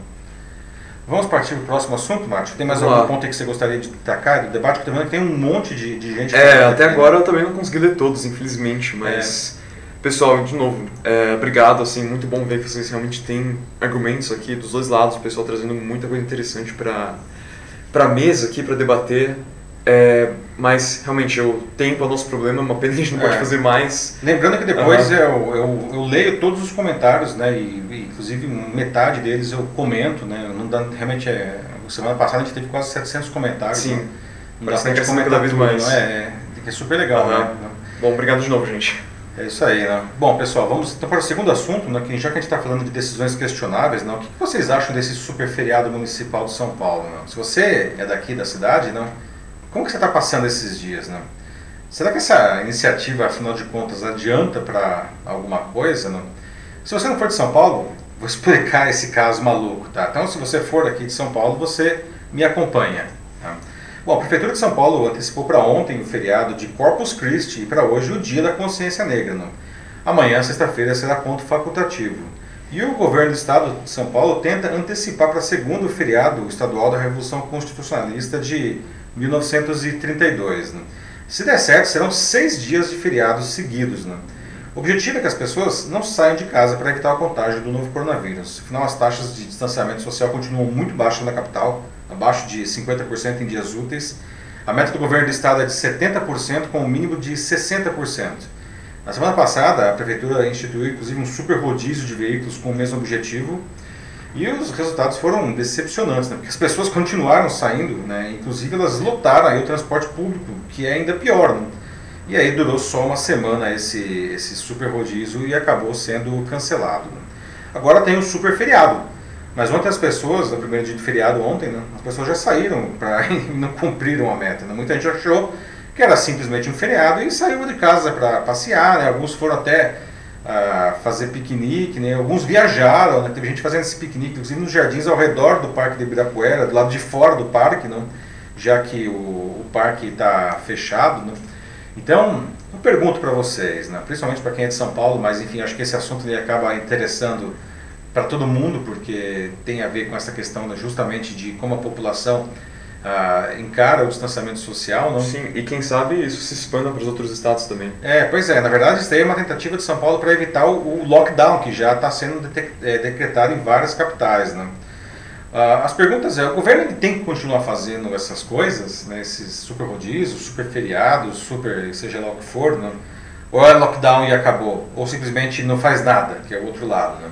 Vamos partir para o próximo assunto, Márcio? Tem mais Vamos algum lá. ponto aí que você gostaria de destacar do debate? Que também tem um monte de, de gente... É, até agora eu também não consegui ler todos, infelizmente, mas... É. Pessoal, de novo, é, obrigado, assim, muito bom ver que vocês realmente têm argumentos aqui dos dois lados, o pessoal trazendo muita coisa interessante para a mesa aqui para debater. É, mas realmente o tempo é o nosso problema, uma pena a gente não pode é. fazer mais. Lembrando que depois uhum. eu, eu, eu, leio todos os comentários, né? E, e, inclusive metade deles eu comento, né? Não dá, realmente é. Semana passada a gente teve quase 700 comentários. Sim. Né? Parece que a gente comenta cada vez mais. É, é, é super legal, uhum. né? Bom, obrigado de novo, gente. É isso aí, né? Bom, pessoal, vamos então para o segundo assunto, né, que já que a gente está falando de decisões questionáveis, né, o que, vocês acham desse super feriado municipal de São Paulo? Né? Se você é daqui da cidade, não, como que você está passando esses dias? Né? Será que essa iniciativa, afinal de contas, adianta para alguma coisa? Não? Se você não for de São Paulo, vou explicar esse caso maluco, tá? Então, se você for aqui de São Paulo, você me acompanha. Bom, a Prefeitura de São Paulo antecipou para ontem o feriado de Corpus Christi e para hoje o Dia da Consciência Negra. Não? Amanhã, sexta-feira, será ponto facultativo. E o governo do estado de São Paulo tenta antecipar para segundo feriado estadual da Revolução Constitucionalista de 1932. Né? Se der certo, serão seis dias de feriados seguidos. Né? O objetivo é que as pessoas não saiam de casa para evitar o contágio do novo coronavírus. Afinal, as taxas de distanciamento social continuam muito baixas na capital abaixo de 50% em dias úteis. A meta do governo do estado é de 70%, com um mínimo de 60%. Na semana passada, a prefeitura instituiu inclusive um super rodízio de veículos com o mesmo objetivo. E os resultados foram decepcionantes, né? porque as pessoas continuaram saindo, né? inclusive elas lotaram aí o transporte público, que é ainda pior. Né? E aí durou só uma semana esse, esse super rodízio e acabou sendo cancelado. Né? Agora tem o super feriado, mas ontem as pessoas, no primeiro dia de feriado ontem, né, as pessoas já saíram para e não cumpriram a meta. Né? Muita gente achou que era simplesmente um feriado e saiu de casa para passear. Né? Alguns foram até uh, fazer piquenique, né? alguns viajaram. Né? Teve gente fazendo esse piquenique, inclusive nos jardins ao redor do Parque de Ibirapuera, do lado de fora do parque, né? já que o, o parque está fechado. Né? Então, eu pergunto para vocês, né? principalmente para quem é de São Paulo, mas enfim, acho que esse assunto acaba interessando para todo mundo, porque tem a ver com essa questão né, justamente de como a população ah, encara o distanciamento social. Não? Sim, e quem sabe isso se expanda para os outros estados também. É, pois é, na verdade isso aí é uma tentativa de São Paulo para evitar o, o, lockdown, que já está sendo é, decretado em várias capitais. Né? Ah, as perguntas é, o governo tem que continuar fazendo essas coisas, né, esses super rodízios, super feriados, super seja lá o que for, né? ou é lockdown e acabou, ou simplesmente não faz nada, que é o outro lado. Né?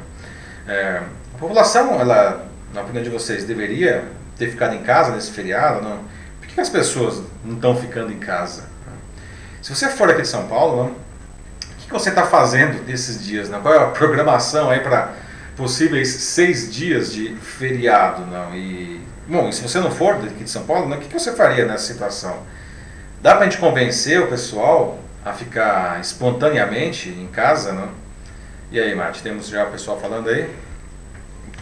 É, a população, ela, na opinião de vocês, deveria ter ficado em casa nesse feriado? Não? Por que as pessoas não estão ficando em casa? Se você for aqui de São Paulo, não? o que você está fazendo nesses dias? Não? Qual é a programação aí para possíveis seis dias de feriado? Não? E, bom, e se você não for daqui de São Paulo, não, o que você faria nessa situação? Dá para a gente convencer o pessoal a ficar espontaneamente em casa? Não? E aí, Mate, temos já o pessoal falando aí?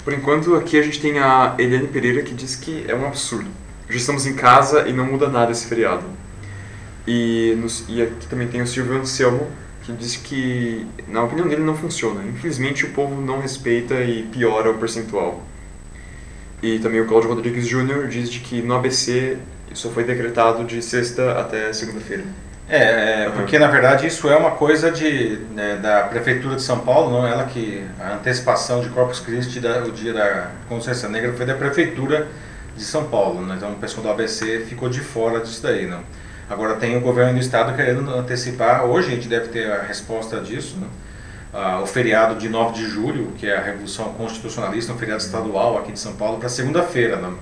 Por enquanto, aqui a gente tem a Eliane Pereira que diz que é um absurdo. Já estamos em casa e não muda nada esse feriado. E, nos, e aqui também tem o Silvio Anselmo, que diz que, na opinião dele, não funciona. Infelizmente, o povo não respeita e piora o percentual. E também o Cláudio Rodrigues Jr. diz de que no ABC só foi decretado de sexta até segunda-feira. É, é porque na verdade isso é uma coisa de, né, da Prefeitura de São Paulo, não ela que a antecipação de Corpus Christi, da, o dia da Consciência Negra, foi da Prefeitura de São Paulo. Né? Então o pessoal do ABC ficou de fora disso daí. Não? Agora tem o governo do estado querendo antecipar, hoje a gente deve ter a resposta disso, né? ah, o feriado de 9 de julho, que é a Revolução Constitucionalista, um feriado estadual aqui de São Paulo, para segunda-feira. Né?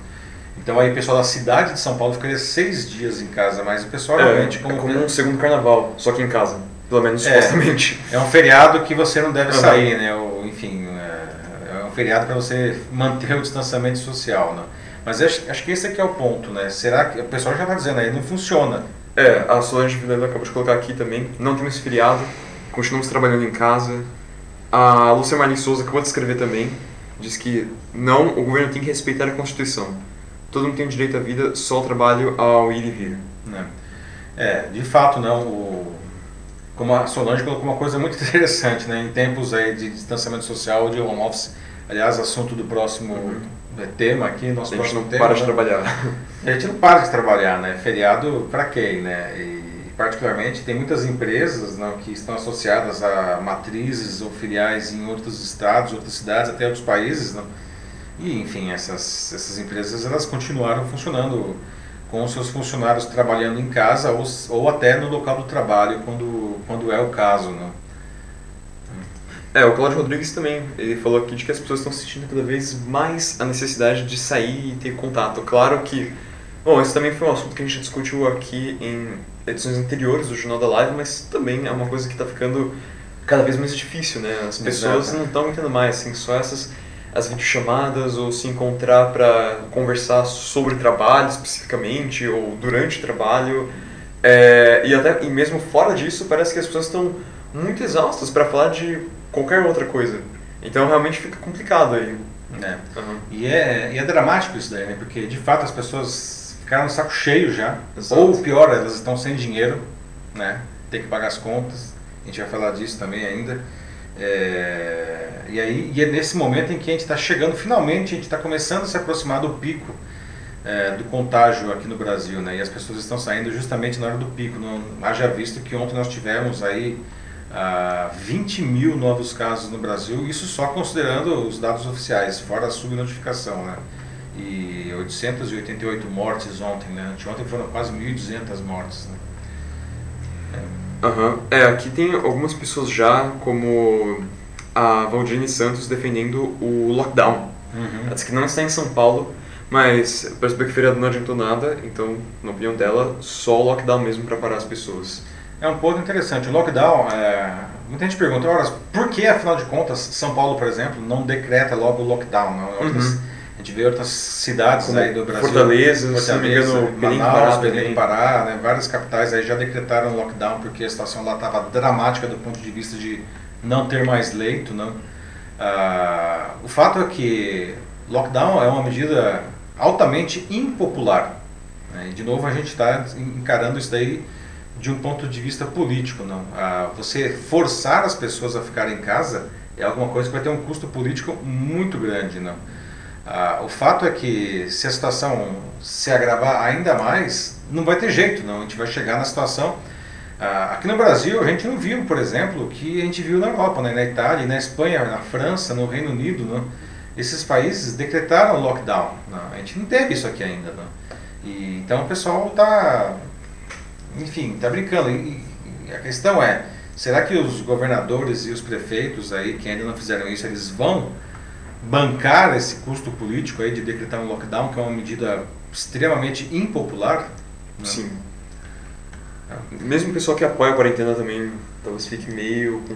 Então aí o pessoal da cidade de São Paulo ficaria seis dias em casa, mas o pessoal É, realmente... é como um segundo carnaval, só que em casa. Pelo menos É. supostamente. É um feriado que você não deve Aham. sair, né? Ou, enfim, é, é um feriado para você manter o distanciamento social, né? Mas acho, acho que esse aqui é o ponto, né? Será que o pessoal já está dizendo aí, não funciona. É, a Solange Vilela acabou de colocar aqui também. Não temos feriado, continuamos trabalhando em casa. A Lúcia Marlin Souza acabou de escrever também. Diz que não, o governo tem que respeitar a Constituição. Todo mundo tem direito à vida, só o trabalho ao ir e vir. Né? É, de fato, não. O, como a Solange colocou uma coisa muito interessante, né? Em tempos aí de distanciamento social, de home office, aliás, assunto do próximo é, tema aqui, nosso A gente próximo não tema. para de né? trabalhar. A gente não para de trabalhar, né? Feriado para quem, né? E particularmente tem muitas empresas não, que estão associadas a matrizes ou filiais em outros estados, outras cidades, até outros países, não? E enfim, essas, essas empresas elas continuaram funcionando com os seus funcionários trabalhando em casa ou, ou até no local do trabalho quando, quando é o caso, não? É, o Cláudio Rodrigues também, ele falou aqui de que as pessoas estão sentindo cada vez mais a necessidade de sair e ter contato. Claro que, bom, esse também foi um assunto que a gente discutiu aqui em edições anteriores do Jornal da Live, mas também é uma coisa que está ficando cada vez mais difícil, né? As pessoas Exato. não estão entendendo mais, assim, só essas as videochamadas ou se encontrar para conversar sobre trabalho especificamente ou durante o trabalho. É, e até e mesmo fora disso, parece que as pessoas estão muito exaustas para falar de qualquer outra coisa. Então realmente fica complicado aí. É. Aham. E é, e é dramático isso daí, né? Porque de fato as pessoas ficaram no saco cheio já. Exato. Ou pior, elas estão sem dinheiro, né? Tem que pagar as contas. A gente vai falar disso também ainda. É, e aí e é nesse momento em que a gente está chegando, finalmente, a gente está começando a se aproximar do pico é, do contágio aqui no Brasil, né? E as pessoas estão saindo justamente na hora do pico. Não, haja visto que ontem nós tivemos aí ah, 20 mil novos casos no Brasil, isso só considerando os dados oficiais, fora a subnotificação, né? E 888 mortes ontem, né? Anteontem foram quase 1.200 mortes, né? Aham. É, aqui tem algumas pessoas já, como a Valdine Santos, defendendo o lockdown. Ela disse que não está em São Paulo, mas percebeu que o feriado não adiantou nada, então, na opinião dela, só o lockdown mesmo para parar as pessoas. É um ponto interessante. O lockdown, é... muita gente pergunta, ora, por que, afinal de contas, São Paulo, por exemplo, não decreta logo o lockdown? Não? Outras- Uhum. A gente vê outras cidades Como aí do Brasil. Fortaleza, se não me engano, Manaus, Pará Belém do Pará, né? várias capitais aí já decretaram lockdown porque a situação lá estava dramática do ponto de vista de não ter mais leito. Não? Ah, o fato é que lockdown é uma medida altamente impopular. né? E de novo a gente está encarando isso daí de um ponto de vista político. Não? Ah, você forçar as pessoas a ficarem em casa é alguma coisa que vai ter um custo político muito grande. Não? Ah, o fato é que se a situação se agravar ainda mais, não vai ter jeito, não. A gente vai chegar na situação. ah, aqui no Brasil, a gente não viu, por exemplo, o que a gente viu na Europa, né? na Itália, na Espanha, na França, no Reino Unido. Não? Esses países decretaram lockdown. Não? A gente não teve isso aqui ainda. Não? E, então o pessoal está, enfim, está brincando. E, e a questão é, será que os governadores e os prefeitos aí, que ainda não fizeram isso, eles vão bancar esse custo político aí de decretar um lockdown, que é uma medida extremamente impopular? né? Sim. Mesmo o pessoal que apoia a quarentena também, talvez fique meio com...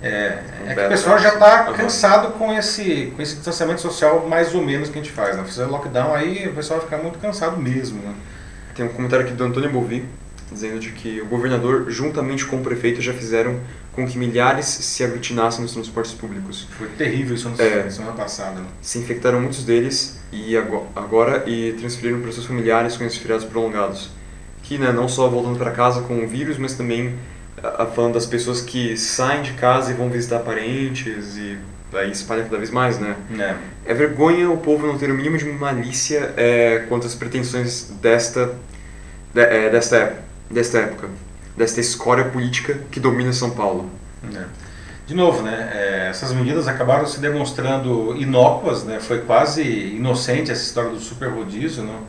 É, é que o pessoal já está Aham. cansado com esse, com esse distanciamento social mais ou menos que a gente faz. Né? Fizer lockdown aí, o pessoal vai ficar muito cansado mesmo. Né? Tem um comentário aqui do Antônio Bovi, dizendo de que o governador, juntamente com o prefeito, já fizeram com que milhares se aglutinassem nos transportes públicos. Foi terrível isso na É. semana passada. Se infectaram muitos deles e ago- agora e transferiram para seus familiares com resfriados prolongados. Que né, não só voltando para casa com o vírus, mas também a, a- falando das pessoas que saem de casa e vão visitar parentes e aí espalha cada vez mais, né? É. É vergonha o povo não ter o mínimo de malícia é, quanto às pretensões desta, de- é, desta, ép- desta época. desta escória política que domina São Paulo. É. De novo, né, é, essas medidas acabaram se demonstrando inócuas, né, foi quase inocente essa história do super rodízio, não?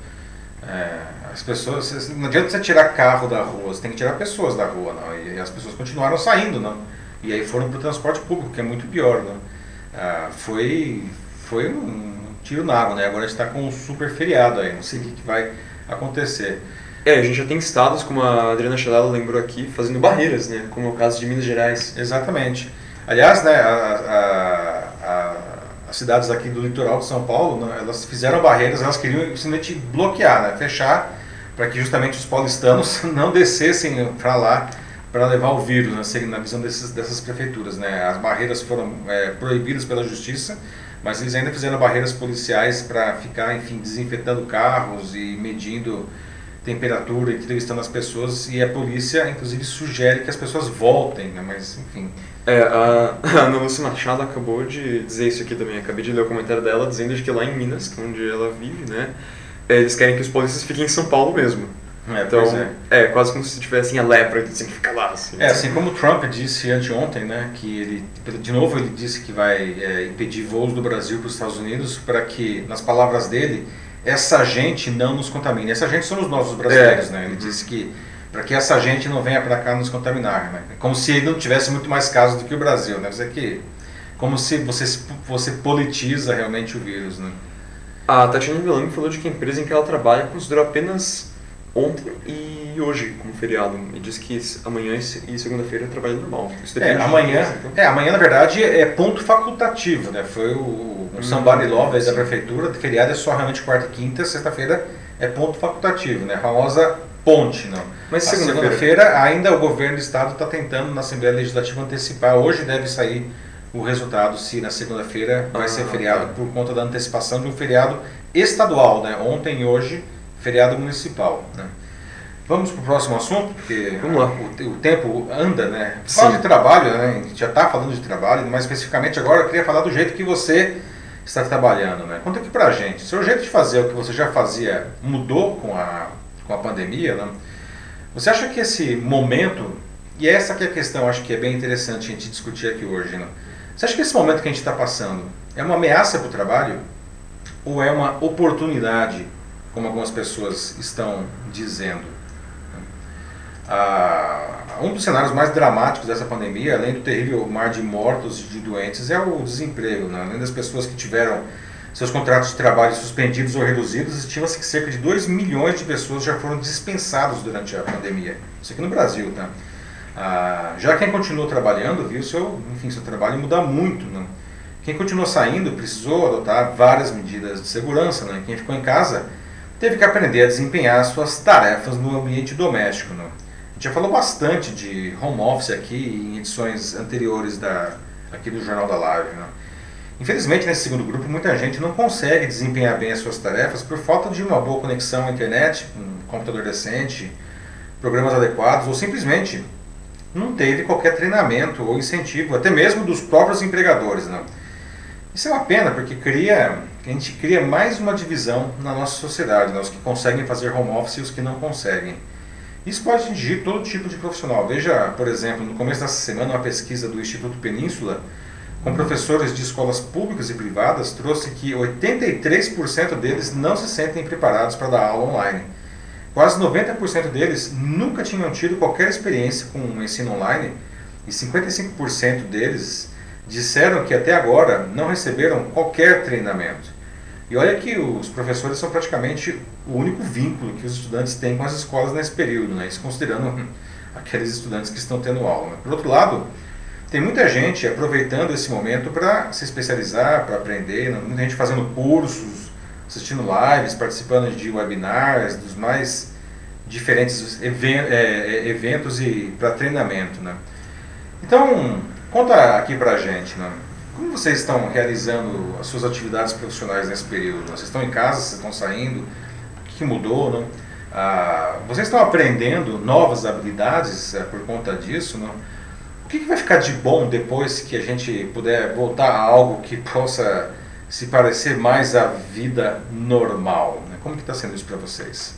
É, as pessoas, não adianta você tirar carro da rua, você tem que tirar pessoas da rua, não? E as pessoas continuaram saindo, não? E aí foram para o transporte público, que é muito pior, não? Ah, foi, foi um tiro na água, né? Agora está com um super feriado aí, não sei o que vai acontecer. É, a gente já tem estados, como a Adriana Chalala lembrou aqui, fazendo barreiras, né? Como é o caso de Minas Gerais. Exatamente. Aliás, né, a, a, a, as cidades aqui do litoral de São Paulo, né, elas fizeram barreiras, elas queriam simplesmente bloquear, né, fechar, para que justamente os paulistanos não descessem para lá para levar o vírus, né, na visão desses, dessas prefeituras. Né. As barreiras foram é, proibidas pela justiça, mas eles ainda fizeram barreiras policiais para ficar, enfim, desinfetando carros e medindo temperatura, entrevistando as pessoas e a polícia, inclusive, sugere que as pessoas voltem, né? mas enfim. É, a, a Ana Lúcia Machado acabou de dizer isso aqui também, acabei de ler o comentário dela dizendo que lá em Minas, é onde ela vive, né, é, eles querem que os polícias fiquem em São Paulo mesmo. É, então, é. é. quase como se tivessem a lepra, que tem que ficar lá. Assim. É, assim como o Trump disse anteontem, né, que ele, de novo ele disse que vai é, impedir voos do Brasil para os Estados Unidos para que, nas palavras dele, essa gente não nos contamine. Essa gente somos nós, os brasileiros, é. né? Ele disse que para que essa gente não venha para cá nos contaminar, né? Como se ele não tivesse muito mais casos do que o Brasil, né? Dizer que como se você você politiza realmente o vírus, né? A Tatiana Vilani falou de que a empresa em que ela trabalha considerou apenas ontem e hoje como feriado. E disse que amanhã e segunda-feira é trabalho normal. é, amanhã, então. é, amanhã, na verdade, é ponto facultativo, né? Foi o, o Somebody Love da prefeitura, feriado é só realmente quarta e quinta, sexta-feira é ponto facultativo, né? A famosa ponte, não. Mas segunda-feira segunda ainda o governo do estado está tentando na Assembleia Legislativa antecipar. Hoje deve sair o resultado se na segunda-feira vai ah, ser feriado tá. por conta da antecipação de um feriado estadual, né? Ontem e hoje feriado municipal. Né? Vamos para o próximo assunto, porque Vamos lá. O, o tempo anda, né? Fala de trabalho, né? A gente já está falando de trabalho, mais especificamente agora eu queria falar do jeito que você está trabalhando, né? Conta aqui para a gente. Seu jeito de fazer o que você já fazia mudou com a, com a pandemia, né? Você acha que esse momento, e essa que é a questão, acho que é bem interessante a gente discutir aqui hoje, né? Você acha que esse momento que a gente está passando é uma ameaça para o trabalho ou é uma oportunidade como algumas pessoas estão dizendo. Ah, um dos cenários mais dramáticos dessa pandemia, além do terrível mar de mortos e de doentes, é o desemprego. Né? Além das pessoas que tiveram seus contratos de trabalho suspendidos ou reduzidos, estima-se que cerca de 2 milhões de pessoas já foram dispensados durante a pandemia. Isso aqui no Brasil, tá? Ah, já quem continuou trabalhando viu seu, enfim, seu trabalho mudar muito. Né? Quem continuou saindo precisou adotar várias medidas de segurança. Né? Quem ficou em casa teve que aprender a desempenhar suas tarefas no ambiente doméstico. Né? Já falou bastante de home office aqui em edições anteriores da, aqui do Jornal da Live. Né? Infelizmente, nesse segundo grupo, muita gente não consegue desempenhar bem as suas tarefas por falta de uma boa conexão à internet, um computador decente, programas adequados ou simplesmente não teve qualquer treinamento ou incentivo, até mesmo dos próprios empregadores. Né? Isso é uma pena, porque cria, a gente cria mais uma divisão na nossa sociedade, né? os que conseguem fazer home office e os que não conseguem. Isso pode atingir todo tipo de profissional. Veja, por exemplo, no começo dessa semana, uma pesquisa do Instituto Península, com professores de escolas públicas e privadas, trouxe que 83% deles não se sentem preparados para dar aula online. Quase 90% deles nunca tinham tido qualquer experiência com o ensino online e 55% deles disseram que até agora não receberam qualquer treinamento. E olha que os professores são praticamente o único vínculo que os estudantes têm com as escolas nesse período, né? isso considerando aqueles estudantes que estão tendo aula. Por outro lado, tem muita gente aproveitando esse momento para se especializar, para aprender, né? muita gente fazendo cursos, assistindo lives, participando de webinars, dos mais diferentes é, eventos e para treinamento. Né? Então, Conta aqui pra gente, né? Como vocês estão realizando as suas atividades profissionais nesse período? Vocês estão em casa, vocês estão saindo? O que mudou, né? Ah, vocês estão aprendendo novas habilidades é, por conta disso, não? O que, que, vai ficar de bom depois que a gente puder voltar a algo que possa se parecer mais à vida normal? Né? Como que está sendo isso para vocês?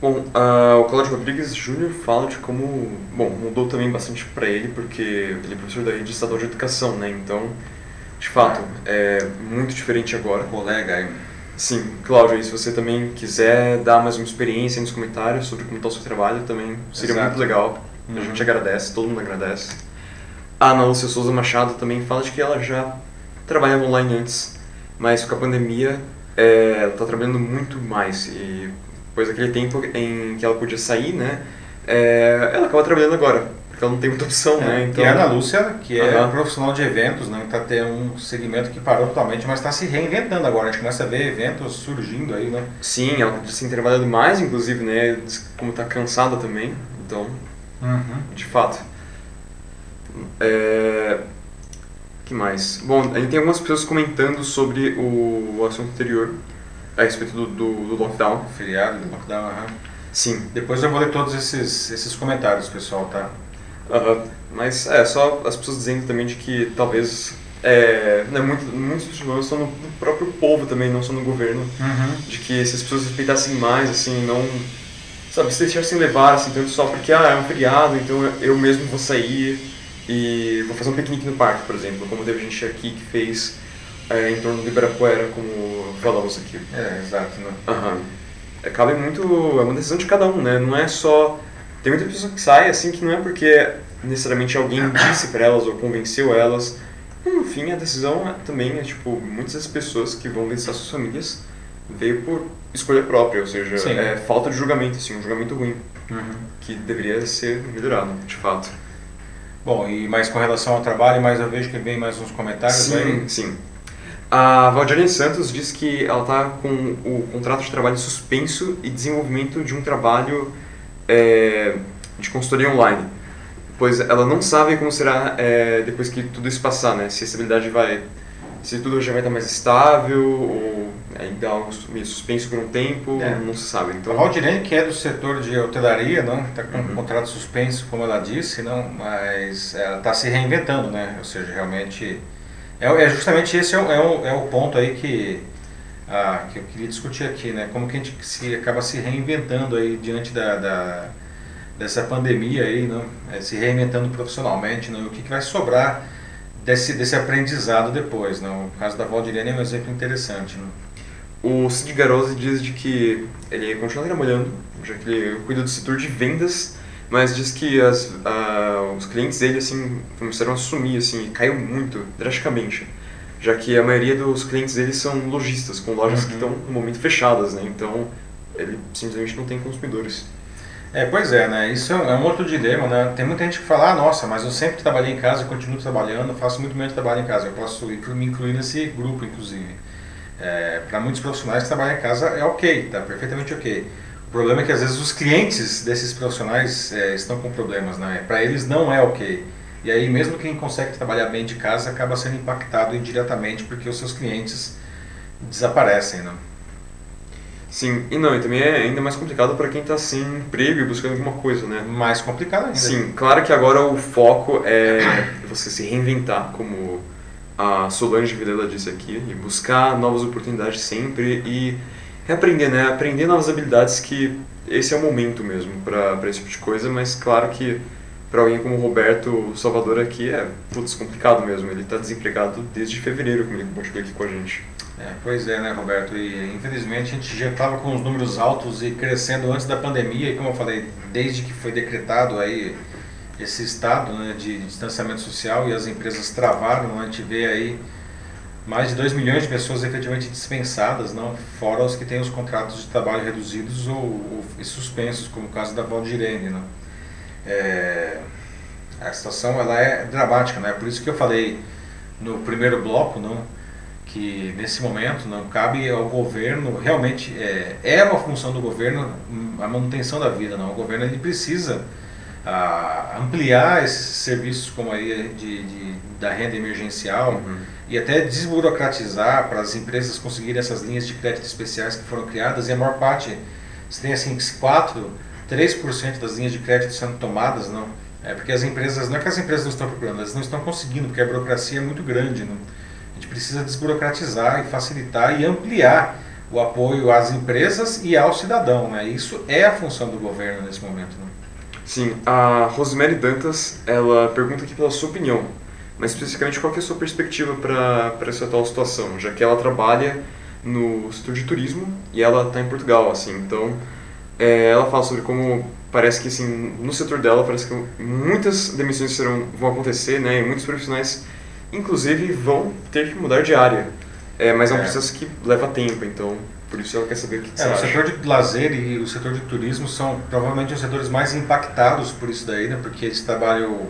Bom, uh, o Cláudio Rodrigues Júnior fala de como, bom, mudou também bastante para ele, porque ele é professor da rede estadual de educação, né? Então, de fato, é muito diferente agora. Colega aí. Sim, Cláudio, se você também quiser dar mais uma experiência nos comentários sobre como está o seu trabalho, também seria Exato. muito legal. Uhum. A gente agradece, todo mundo agradece. A Ana Lúcia Souza Machado também fala de que ela já trabalhava online antes, mas com a pandemia é, ela está trabalhando muito mais. E depois daquele tempo em que ela podia sair, né, é, ela acaba trabalhando agora, porque ela não tem muita opção, é, né? Então, e a Ana Lúcia, que é uhum. profissional de eventos, né, está tendo um segmento que parou totalmente, mas está se reinventando agora. A gente começa a ver eventos surgindo aí, né? Sim, ela tem trabalhado mais, inclusive, né, como está cansada também, então, uhum. de fato. É... que mais? Bom, a gente tem algumas pessoas comentando sobre o, o assunto anterior, a respeito do, do, do lockdown. Feriado, do lockdown, aham. Sim. Depois eu vou ler todos esses, esses comentários, pessoal, tá? Uhum. Mas é, só as pessoas dizendo também de que talvez é, né, muito, muitos problemas no, no, próprio povo também, não só no governo. Uhum. De que se as pessoas respeitassem mais, assim, não. Sabe, se deixassem levar, assim, tanto só porque, ah, é um feriado, então eu mesmo vou sair e vou fazer um piquenique no parque, por exemplo, como teve gente aqui que fez é, em torno do Ibirapuera, como falamos aqui. É, exato. Né? Uhum. É, cabe muito, é uma decisão de cada um, né? Não é só... Tem muita pessoa que sai assim que não é porque necessariamente alguém disse para elas ou convenceu elas. No fim, a decisão é, também é, tipo, muitas das pessoas que vão visitar suas famílias veio por escolha própria, ou seja, Sim. é falta de julgamento, assim, um julgamento ruim, uhum. que deveria ser melhorado, de fato. Bom, e mais com relação ao trabalho, mais eu vejo que vem mais uns comentários sim, aí. Sim, A Valdirene Santos diz que ela está com o contrato de trabalho suspenso e desenvolvimento de um trabalho é, de consultoria online, pois ela não sabe como será é, depois que tudo isso passar, né? Se a estabilidade vai, se tudo já vai estar mais estável ou ainda algo meio suspenso por um tempo, é. não se sabe. Então, a Valdirene, que é do setor de hotelaria, não, está com uhum. um contrato suspenso, como ela disse, não, mas ela está se reinventando, né? Ou seja, realmente é, é justamente esse é o, é o, é o ponto aí que ah, que eu queria discutir aqui, né? Como que a gente se acaba se reinventando aí diante da, da dessa pandemia aí, não? É, se reinventando profissionalmente, não? o que, que vai sobrar desse, desse aprendizado depois, não? O caso da Valdirene é um exemplo interessante, não? O Cid Garose diz de que ele continua trabalhando, já que ele cuida do setor de vendas, mas diz que as, os clientes dele assim começaram a sumir assim, e caiu muito, drasticamente, já que a maioria dos clientes dele são lojistas, com lojas uhum. que estão no momento fechadas, né? Então ele simplesmente não tem consumidores. É, pois é, né? Isso é um outro dilema, né? Tem muita gente que fala, ah, nossa, mas eu sempre trabalhei em casa, continuo trabalhando, faço muito menos trabalho em casa. Eu posso me incluir nesse grupo, inclusive. É, para muitos profissionais que trabalham em casa é ok, tá perfeitamente ok. O problema é que às vezes os clientes desses profissionais é, estão com problemas, né? Para eles não é ok. E aí mesmo quem consegue trabalhar bem de casa acaba sendo impactado indiretamente porque os seus clientes desaparecem, né? Sim, e não, e também é ainda mais complicado para quem está sem emprego e buscando alguma coisa, né? Mais complicado ainda. Sim, claro que agora o foco é você se reinventar, como a Solange Vilela disse aqui, e buscar novas oportunidades sempre e reaprender, né? Aprender novas habilidades que esse é o momento mesmo para esse tipo de coisa, mas claro que para alguém como o Roberto Salvador aqui é putz, complicado mesmo. Ele está desempregado desde fevereiro, como ele compartilhou aqui com a gente. É, pois é, né, Roberto? E infelizmente a gente já estava com os números altos e crescendo antes da pandemia, e como eu falei, desde que foi decretado aí esse estado né, de, distanciamento social e as empresas travaram, a gente vê aí mais de 2 milhões de pessoas efetivamente dispensadas, não fora os que têm os contratos de trabalho reduzidos ou, ou suspensos, como o caso da Valdirene. Né? É, a situação ela é dramática, né? por isso que eu falei no primeiro bloco não, que nesse momento não cabe ao governo, realmente é, é uma função do governo a manutenção da vida, não? o governo ele precisa a ampliar esses serviços como aí de, de da renda emergencial uhum. e até desburocratizar para as empresas conseguirem essas linhas de crédito especiais que foram criadas e a maior parte, se tem assim 4, 3% das linhas de crédito sendo tomadas, não, é porque as empresas, não é que as empresas não estão procurando, elas não estão conseguindo, porque a burocracia é muito grande, não? a gente precisa desburocratizar e facilitar e ampliar o apoio às empresas e ao cidadão. Né? Isso é a função do governo nesse momento. Né? Sim, a Rosemary Dantas ela pergunta aqui pela sua opinião, mas especificamente qual é a sua perspectiva para essa atual situação, já que ela trabalha no setor de turismo e ela está em Portugal, assim, então é, ela fala sobre como parece que assim no setor dela parece que muitas demissões serão, vão acontecer, né, e muitos profissionais inclusive vão ter que mudar de área. É, mas é um é. processo que leva tempo, então por isso ela quer saber o que, que é, O acha. setor de lazer e o setor de turismo são provavelmente os setores mais impactados por isso daí, né? Porque eles trabalham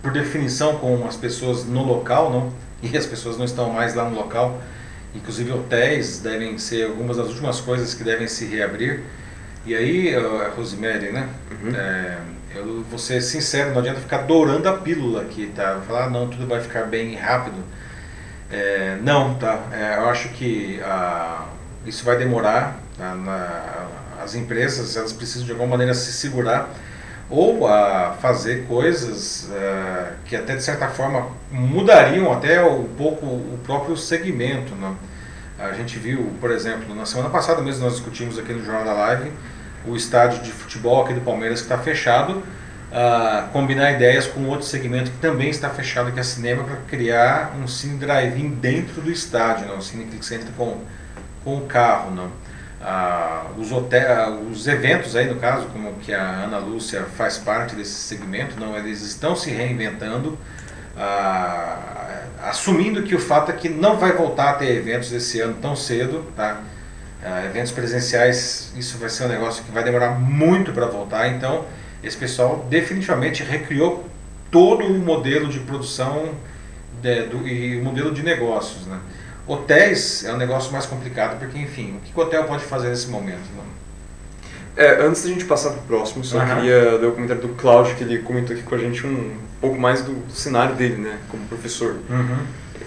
por definição com as pessoas no local, não? E as pessoas não estão mais lá no local. Inclusive hotéis devem ser algumas das últimas coisas que devem se reabrir. E aí, Rosemary, né? Uhum. É, eu vou ser sincero, não adianta ficar dourando a pílula aqui, tá? Falar, ah, não, tudo vai ficar bem rápido. É, não, tá? É, eu acho que ah, isso vai demorar. Tá? Na, as empresas elas precisam de alguma maneira se segurar ou a fazer coisas uh, que até de certa forma mudariam até um pouco o próprio segmento. Né? A gente viu, por exemplo, na semana passada mesmo nós discutimos aqui no Jornal da Live o estádio de futebol aqui do Palmeiras que está fechado uh, combinar ideias com outro segmento que também está fechado, que é cinema, para criar um cine drive-in dentro do estádio, não? um cine que você entra com, com o carro. Não? Uh, os, hotel, uh, os eventos aí no caso, como que a Ana Lúcia faz parte desse segmento, não, eles estão se reinventando, assumindo que o fato é que não vai voltar a ter eventos esse ano tão cedo, tá? eventos presenciais, isso vai ser um negócio que vai demorar muito para voltar, então esse pessoal definitivamente recriou todo o modelo de produção de, do, e o modelo de negócios. Né? Hotéis é um negócio mais complicado, porque, enfim, o que o hotel pode fazer nesse momento? Né? É, antes da gente passar para o próximo, só uhum. queria dar o um comentário do Cláudio, que ele comentou aqui com a gente um pouco mais do, do cenário dele, né, como professor. Uhum.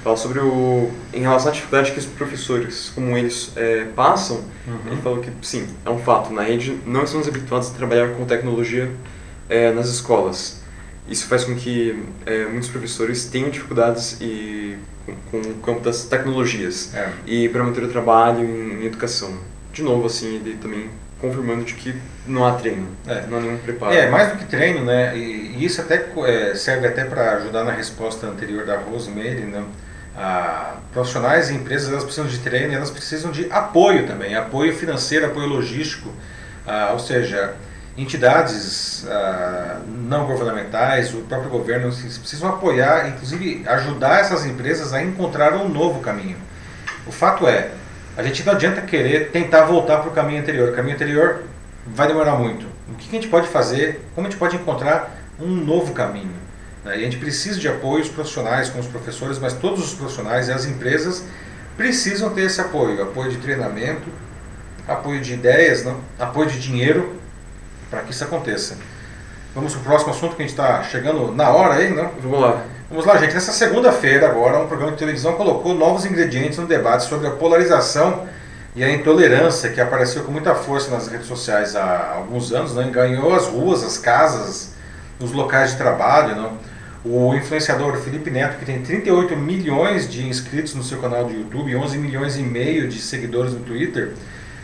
Fala sobre o. em relação à dificuldade que os professores, como eles é, passam, uhum. ele falou que, sim, é um fato, na rede não estamos habituados a trabalhar com tecnologia é, nas escolas. Isso faz com que é, muitos professores tenham dificuldades e, com, com o campo das tecnologias é. e para manter o trabalho em, em, educação. De novo, assim, ele também confirmando de que não há treino, é. não há nenhum preparo. É, mais do que treino, né? E, e isso até é, serve até para ajudar na resposta anterior da Rosemary, né? Ah, profissionais e empresas elas precisam de treino elas precisam de apoio também, apoio financeiro, apoio logístico, ah, ou seja, entidades ah, não governamentais, o próprio governo precisam apoiar, inclusive ajudar essas empresas a encontrar um novo caminho. O fato é, a gente não adianta querer tentar voltar para o caminho anterior. O caminho anterior vai demorar muito. O que a gente pode fazer? Como a gente pode encontrar um novo caminho? Né? E a gente precisa de apoios profissionais com os professores, mas todos os profissionais e as empresas precisam ter esse apoio, apoio de treinamento, apoio de ideias, não? apoio de dinheiro para que isso aconteça. Vamos para o próximo assunto que a gente está chegando na hora aí, não? Vamos lá. Vamos lá, gente. Nessa segunda-feira, agora, um programa de televisão colocou novos ingredientes no debate sobre a polarização e a intolerância que apareceu com muita força nas redes sociais há alguns anos, né? ganhou as ruas, as casas, os locais de trabalho. Não? O influenciador Felipe Neto, que tem 38 milhões de inscritos no seu canal do YouTube e 11 milhões e meio de seguidores no Twitter,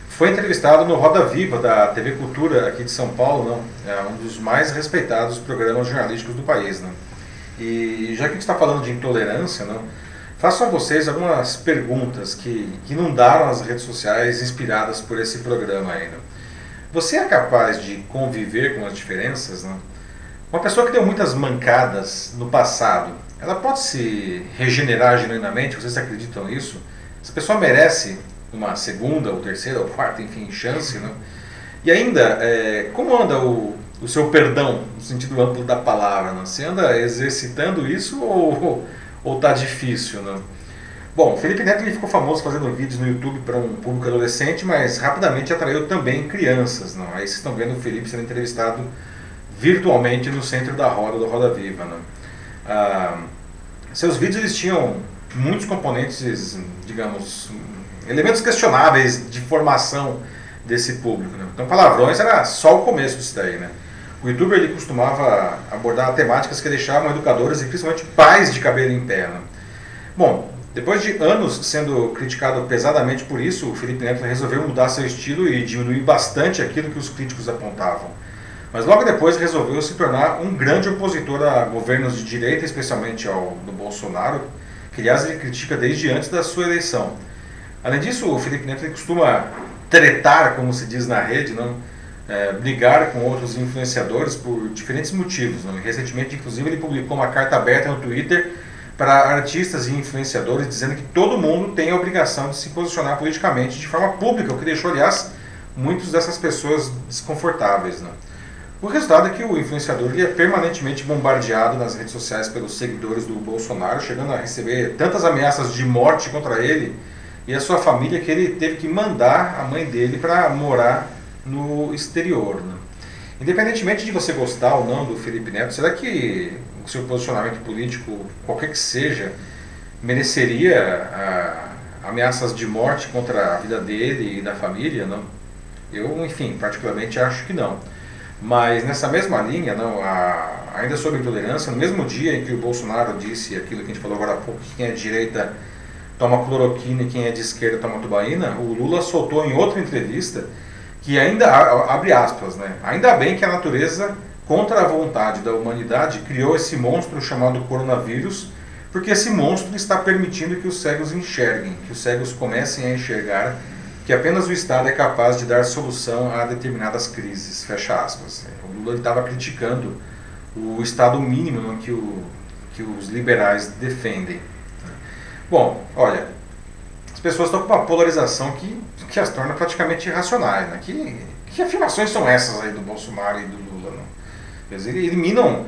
foi entrevistado no Roda Viva da TV Cultura aqui de São Paulo, não? é um dos mais respeitados programas jornalísticos do país. Não? E já que a gente está falando de intolerância, não? faço a vocês algumas perguntas que, que inundaram as redes sociais inspiradas por esse programa ainda. Você é capaz de conviver com as diferenças? Não? Uma pessoa que deu muitas mancadas no passado, ela pode se regenerar genuinamente? Vocês acreditam nisso? Essa pessoa merece uma segunda, ou terceira, ou quarta, enfim, chance, né? E ainda, é, como anda o, o seu perdão, no sentido amplo da palavra? Né? Você anda exercitando isso ou está difícil? Né? Bom, Felipe Neto ele ficou famoso fazendo vídeos no YouTube para um público adolescente, mas rapidamente atraiu também crianças. Não? Aí vocês estão vendo o Felipe sendo entrevistado virtualmente no centro da roda do Roda Viva. Né? Ah, seus vídeos eles tinham muitos componentes, digamos, elementos questionáveis de formação desse público. Né? Então, palavrões era só o começo disso daí. Né? O youtuber ele costumava abordar temáticas que deixavam educadores e principalmente pais de cabelo em pé. Né? Bom, Depois de anos sendo criticado pesadamente por isso, o Felipe Neto resolveu mudar seu estilo e diminuir bastante aquilo que os críticos apontavam. Mas logo depois resolveu se tornar um grande opositor a governos de direita, especialmente ao do Bolsonaro, que aliás ele critica desde antes da sua eleição. Além disso, o Felipe Neto costuma tretar, como se diz na rede, não? É, brigar com outros influenciadores por diferentes motivos. Não? Recentemente, inclusive, ele publicou uma carta aberta no Twitter para artistas e influenciadores dizendo que todo mundo tem a obrigação de se posicionar politicamente de forma pública, o que deixou, aliás, muitas dessas pessoas desconfortáveis. Não? O resultado é que o influenciador é permanentemente bombardeado nas redes sociais pelos seguidores do Bolsonaro, chegando a receber tantas ameaças de morte contra ele e a sua família que ele teve que mandar a mãe dele para morar no exterior. Né? Independentemente de você gostar ou não do Felipe Neto, será que o seu posicionamento político, qualquer que seja, mereceria ah, ameaças de morte contra a vida dele e da família? Não? Eu, enfim, particularmente acho que não. Mas nessa mesma linha, não, a, ainda sobre intolerância, no mesmo dia em que o Bolsonaro disse aquilo que a gente falou agora há pouco, que quem é de direita toma cloroquina e quem é de esquerda toma tubaína, o Lula soltou em outra entrevista que ainda, abre aspas, né, ainda bem que a natureza, contra a vontade da humanidade, criou esse monstro chamado coronavírus, porque esse monstro está permitindo que os cegos enxerguem, que os cegos comecem a enxergar que apenas o Estado é capaz de dar solução a determinadas crises, fecha aspas. O Lula estava criticando o Estado mínimo que, o, que os liberais defendem. Bom, olha, pessoas estão com uma polarização que, que as torna praticamente irracionais. Né? Que, que afirmações são essas aí do Bolsonaro e do Lula? Não? Eles eliminam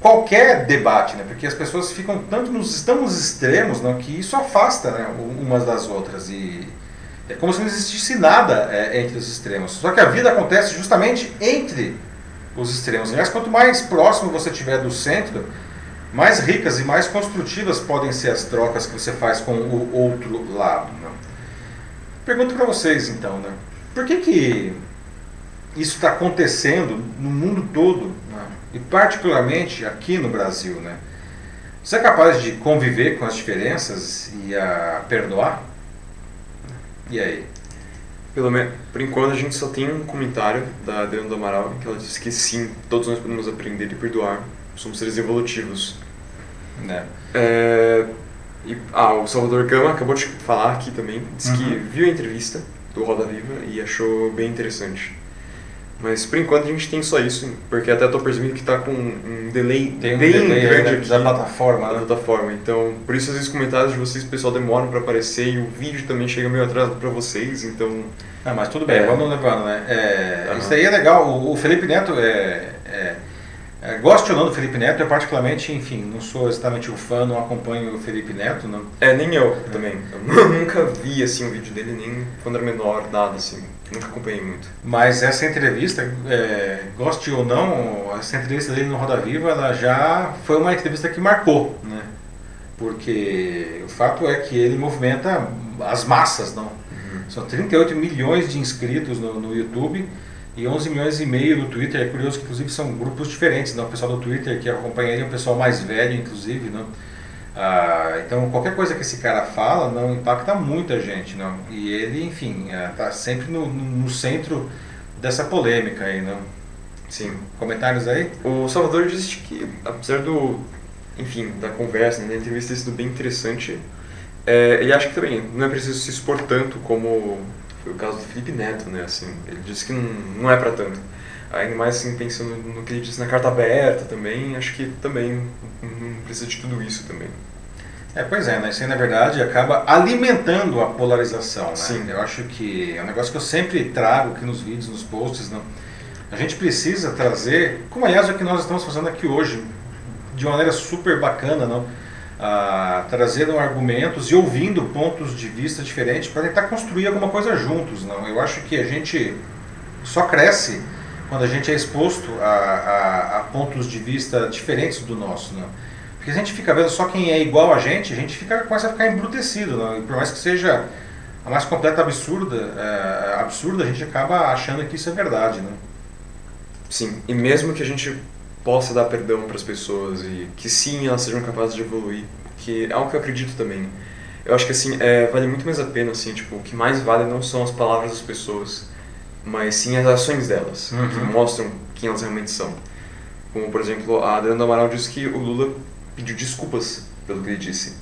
qualquer debate, né? porque as pessoas ficam tanto nos, nos extremos não? que isso afasta né? umas das outras. E é como se não existisse nada é, entre os extremos. Só que a vida acontece justamente entre os extremos. Aliás, quanto mais próximo você estiver do centro, mais ricas e mais construtivas podem ser as trocas que você faz com o outro lado. Né? Pergunto para vocês então, né? por que, que isso está acontecendo no mundo todo né? e particularmente aqui no Brasil? Né? Você é capaz de conviver com as diferenças e a perdoar? E aí? Pelo menos, por enquanto a gente só tem um comentário da Adriana do Amaral que ela disse que sim, todos nós podemos aprender e perdoar somos seres evolutivos. Né? É, e, ah, o Salvador Gama acabou de falar aqui também, disse uhum. que viu a entrevista do Roda Viva e achou bem interessante. Mas por enquanto a gente tem só isso, porque até estou percebendo que está com um delay tem um bem delay grande aqui da plataforma. Da né? plataforma. Então, por isso às vezes os comentários de vocês, pessoal, demoram para aparecer e o vídeo também chega meio atrasado para vocês, então... Ah, mas tudo bem, é. vamos levando, né? É, uhum. Isso aí é legal. O, o Felipe Neto é, é é, gosto ou não do Felipe Neto, eu particularmente, enfim, não sou exatamente um fã, não acompanho o Felipe Neto. Não. É, nem eu também. Eu nunca vi assim, um vídeo dele, nem quando era menor, nada assim. Nunca acompanhei muito. Mas essa entrevista, é, goste ou não, essa entrevista dele no Roda Viva, ela já foi uma entrevista que marcou, né? Porque o fato é que ele movimenta as massas, não? Uhum. São 38 milhões de inscritos no, no YouTube e 11 milhões e meio no Twitter. É curioso que, inclusive, são grupos diferentes. Não? O pessoal do Twitter que acompanha ele é um pessoal mais velho, inclusive. Não? Ah, então, qualquer coisa que esse cara fala não impacta muita gente. Não? E ele, enfim, está é, sempre no, no, centro dessa polêmica aí. Não? Sim. Comentários aí? O Salvador disse que, apesar do, enfim, da conversa, né, da entrevista ter sido bem interessante, é, ele acha que também não é preciso se expor tanto como foi o caso do Felipe Neto, né? Assim, ele disse que não, não é para tanto. Ainda mais assim, pensando no que ele disse na carta aberta também, acho que também não precisa de tudo isso também. É, pois é, né? Isso aí, na verdade, acaba alimentando a polarização, né? Sim. Eu acho que é um negócio que eu sempre trago aqui nos vídeos, nos posts, não? A gente precisa trazer, como aliás é o que nós estamos fazendo aqui hoje, de uma maneira super bacana, não? Trazendo argumentos e ouvindo pontos de vista diferentes para tentar construir alguma coisa juntos. Não, eu acho que a gente só cresce quando a gente é exposto a, a, a pontos de vista diferentes do nosso. Não? Porque a gente fica vendo só quem é igual a gente, a gente fica, começa a ficar embrutecido. Não? E por mais que seja a mais completa absurda, é, absurda, a gente acaba achando que isso é verdade. Não? Sim, e mesmo que a gente possa dar perdão para as pessoas e que sim elas sejam capazes de evoluir, que é algo que eu acredito também. Eu acho que assim, é, vale muito mais a pena, assim, tipo, o que mais vale não são as palavras das pessoas, mas sim as ações delas, Uhum. que mostram quem elas realmente são. Como, por exemplo, a Adriana Amaral disse que o Lula pediu desculpas pelo que ele disse.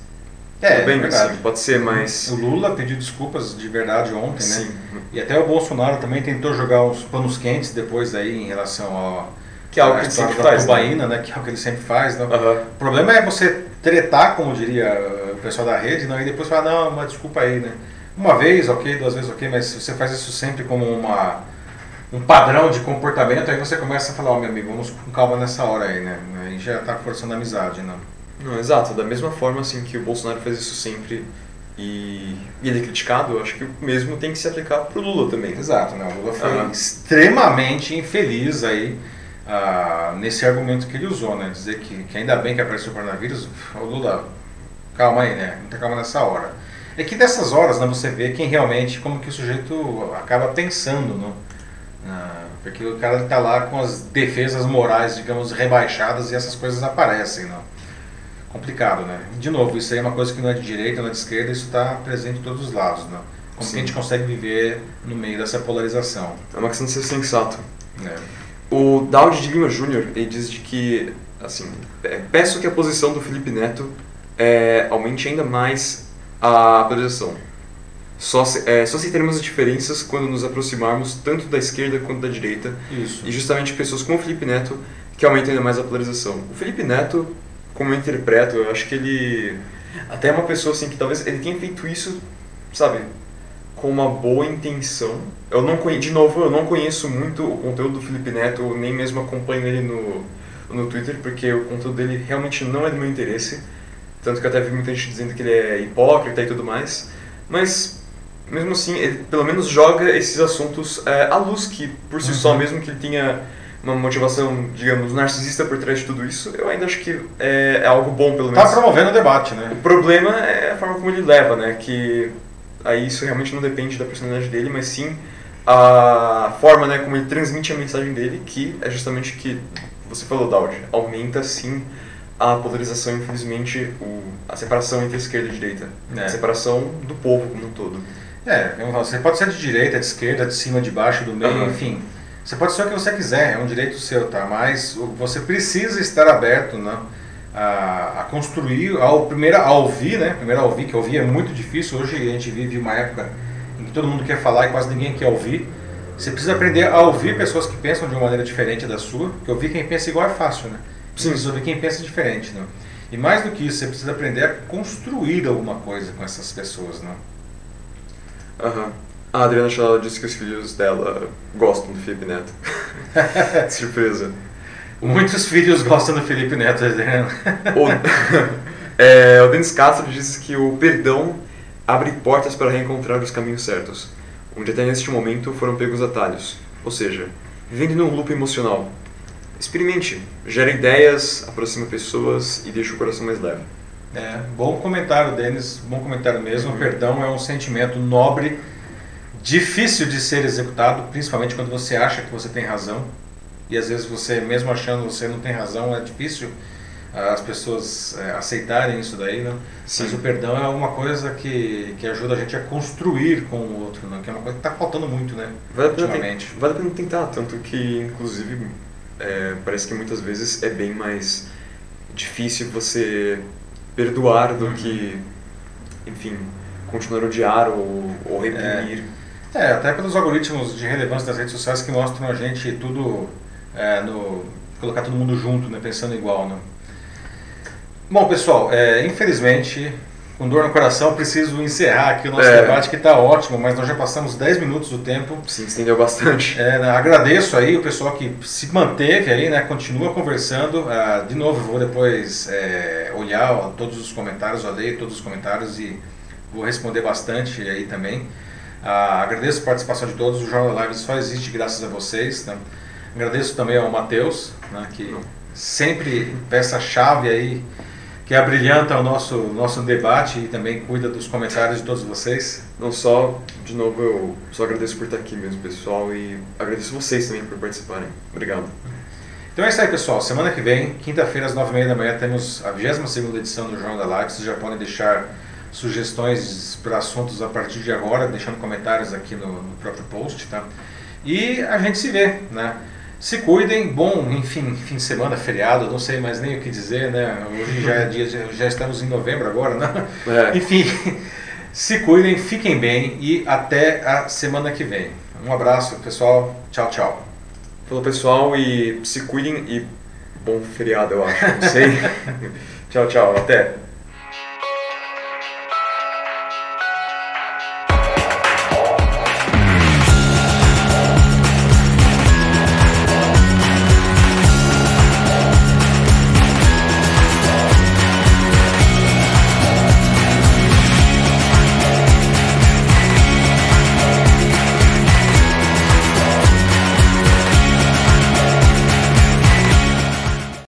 É, Tudo bem, verdade. assim, pode ser, mas... O Lula pediu desculpas de verdade ontem, né? Sim. E até o Bolsonaro também tentou jogar uns panos quentes depois aí em relação ao Que é algo que ele sempre faz, né? tubaína, né? Que é o que ele sempre faz, né? Aham. O problema é você tretar, como diria o pessoal da rede, não, e depois falar, não, mas desculpa aí, né? Uma vez, ok, duas vezes, ok, mas se você faz isso sempre como uma, um padrão de comportamento, aí você começa a falar, ó, meu amigo, vamos com calma nessa hora aí, né? Aí já tá forçando a amizade, né? Não, exato. Da mesma forma assim que o Bolsonaro faz isso sempre e, e ele é criticado, eu acho que o mesmo tem que se aplicar pro Lula também. Exato, né? O Lula foi extremamente infeliz aí ah, nesse argumento que ele usou, né? Dizer que, que ainda bem que apareceu o coronavírus, o Lula, calma aí, né? Muita calma nessa hora. É que dessas horas, né, você vê quem realmente, como que o sujeito acaba pensando, né? Ah, porque o cara está lá com as defesas morais, digamos, rebaixadas e essas coisas aparecem, né? Complicado, né? De novo, isso aí é uma coisa que não é de direita, não é de esquerda, isso está presente em todos os lados, né? Como que a gente consegue viver no meio dessa polarização, É uma questão de ser sensato. né? O Daudi de Lima Júnior, ele diz de que, assim, é, peço que a posição do Felipe Neto é, aumente ainda mais a polarização. Só, se, é, só aceitaremos as diferenças quando nos aproximarmos tanto da esquerda quanto da direita Isso. e justamente pessoas como o Felipe Neto que aumentam ainda mais a polarização. O Felipe Neto, como eu interpreto, eu acho que ele até é uma pessoa assim que talvez ele tenha feito isso, sabe, com uma boa intenção. Eu não conhe... de novo, eu não conheço muito o conteúdo do Felipe Neto, nem mesmo acompanho ele no no Twitter, porque o conteúdo dele realmente não é do meu interesse. Tanto que eu até vi muita gente dizendo que ele é hipócrita e tudo mais. Mas, mesmo assim, ele pelo menos joga esses assuntos é, à luz, que por si Uhum. só, mesmo que ele tenha uma motivação, digamos, narcisista por trás de tudo isso, eu ainda acho que é, é algo bom, pelo Tá menos. promovendo o debate, né? O problema é a forma como ele leva, né? Que aí isso realmente não depende da personalidade dele, mas sim a forma, né, como ele transmite a mensagem dele, que é justamente que você falou, Daud, aumenta sim a polarização, infelizmente, o, a separação entre esquerda e direita, É. a separação do povo como um todo. É, falo, você pode ser de direita, de esquerda, de cima, de baixo, do meio, Aham. enfim. Você pode ser o que você quiser, é um direito seu, tá? Mas o- você precisa estar aberto, né? A, a construir, ao, primeiro a ouvir, né? Primeiro a ouvir, que ouvir é muito difícil. Hoje a gente vive uma época em que todo mundo quer falar e quase ninguém quer ouvir. Você precisa aprender a ouvir pessoas que pensam de uma maneira diferente da sua, porque ouvir quem pensa igual é fácil, né? Você precisa ouvir quem pensa diferente, né? E mais do que isso, você precisa aprender a construir alguma coisa com essas pessoas, né? Aham. A Adriana Chalala disse que os filhos dela gostam do Felipe Neto. Surpresa. Muitos filhos gostam do Felipe Neto, Adriano. O, é, o Denis Castro diz que o perdão abre portas para reencontrar os caminhos certos, onde até neste momento foram pegos atalhos. Ou seja, vivendo num loop emocional. Experimente, gera ideias, aproxima pessoas e deixa o coração mais leve. É, bom comentário, Denis, bom comentário mesmo. Uhum. O perdão é um sentimento nobre, difícil de ser executado, principalmente quando você acha que você tem razão. E às vezes você, mesmo achando que você não tem razão, é difícil ah, as pessoas é, aceitarem isso daí, né? Sim. Mas o perdão é uma coisa que, que ajuda a gente a construir com o outro, né? Que é uma coisa que está faltando muito, né? Vale Ultimamente. vale a pena tentar, tanto que, inclusive, é, parece que muitas vezes é bem mais difícil você perdoar do Uhum. que, enfim, continuar a odiar ou, ou reprimir. É, até pelos algoritmos de relevância das redes sociais que mostram a gente tudo é, no. colocar todo mundo junto, né? Pensando igual, né? Bom, pessoal, é, infelizmente, com dor no coração, preciso encerrar aqui o nosso É. debate, que está ótimo, mas nós já passamos 10 minutos do tempo. Se estendeu bastante. É, né, agradeço aí o pessoal que se manteve aí, né? Continua conversando. Ah, de novo, vou depois é, olhar ó, todos os comentários, eu leio todos os comentários e vou responder bastante aí também. Ah, agradeço a participação de todos. O Jornal Live só existe graças a vocês. Né? Agradeço também ao Matheus, né, que sempre peça-chave aí, que abrilhanta o nosso, nosso debate e também cuida dos comentários de todos vocês. Não só, de novo, eu só agradeço por estar aqui mesmo, pessoal, e agradeço vocês também por participarem. Obrigado. Então é isso aí, pessoal. Semana que vem, quinta-feira, às 9h30 da manhã, temos a 22 edição do Jornal da Live. Vocês já podem deixar sugestões para assuntos a partir de agora, deixando comentários aqui no, no próprio post, tá? E a gente se vê, né? Se cuidem, bom, enfim, fim de semana, feriado, não sei mais nem o que dizer, né? Hoje já é dia, já estamos em novembro agora, né? É. Enfim, se cuidem, fiquem bem e até a semana que vem. Um abraço, pessoal. Tchau, tchau. Falou, pessoal, e se cuidem e bom feriado, eu acho. Não sei. tchau, tchau. Até.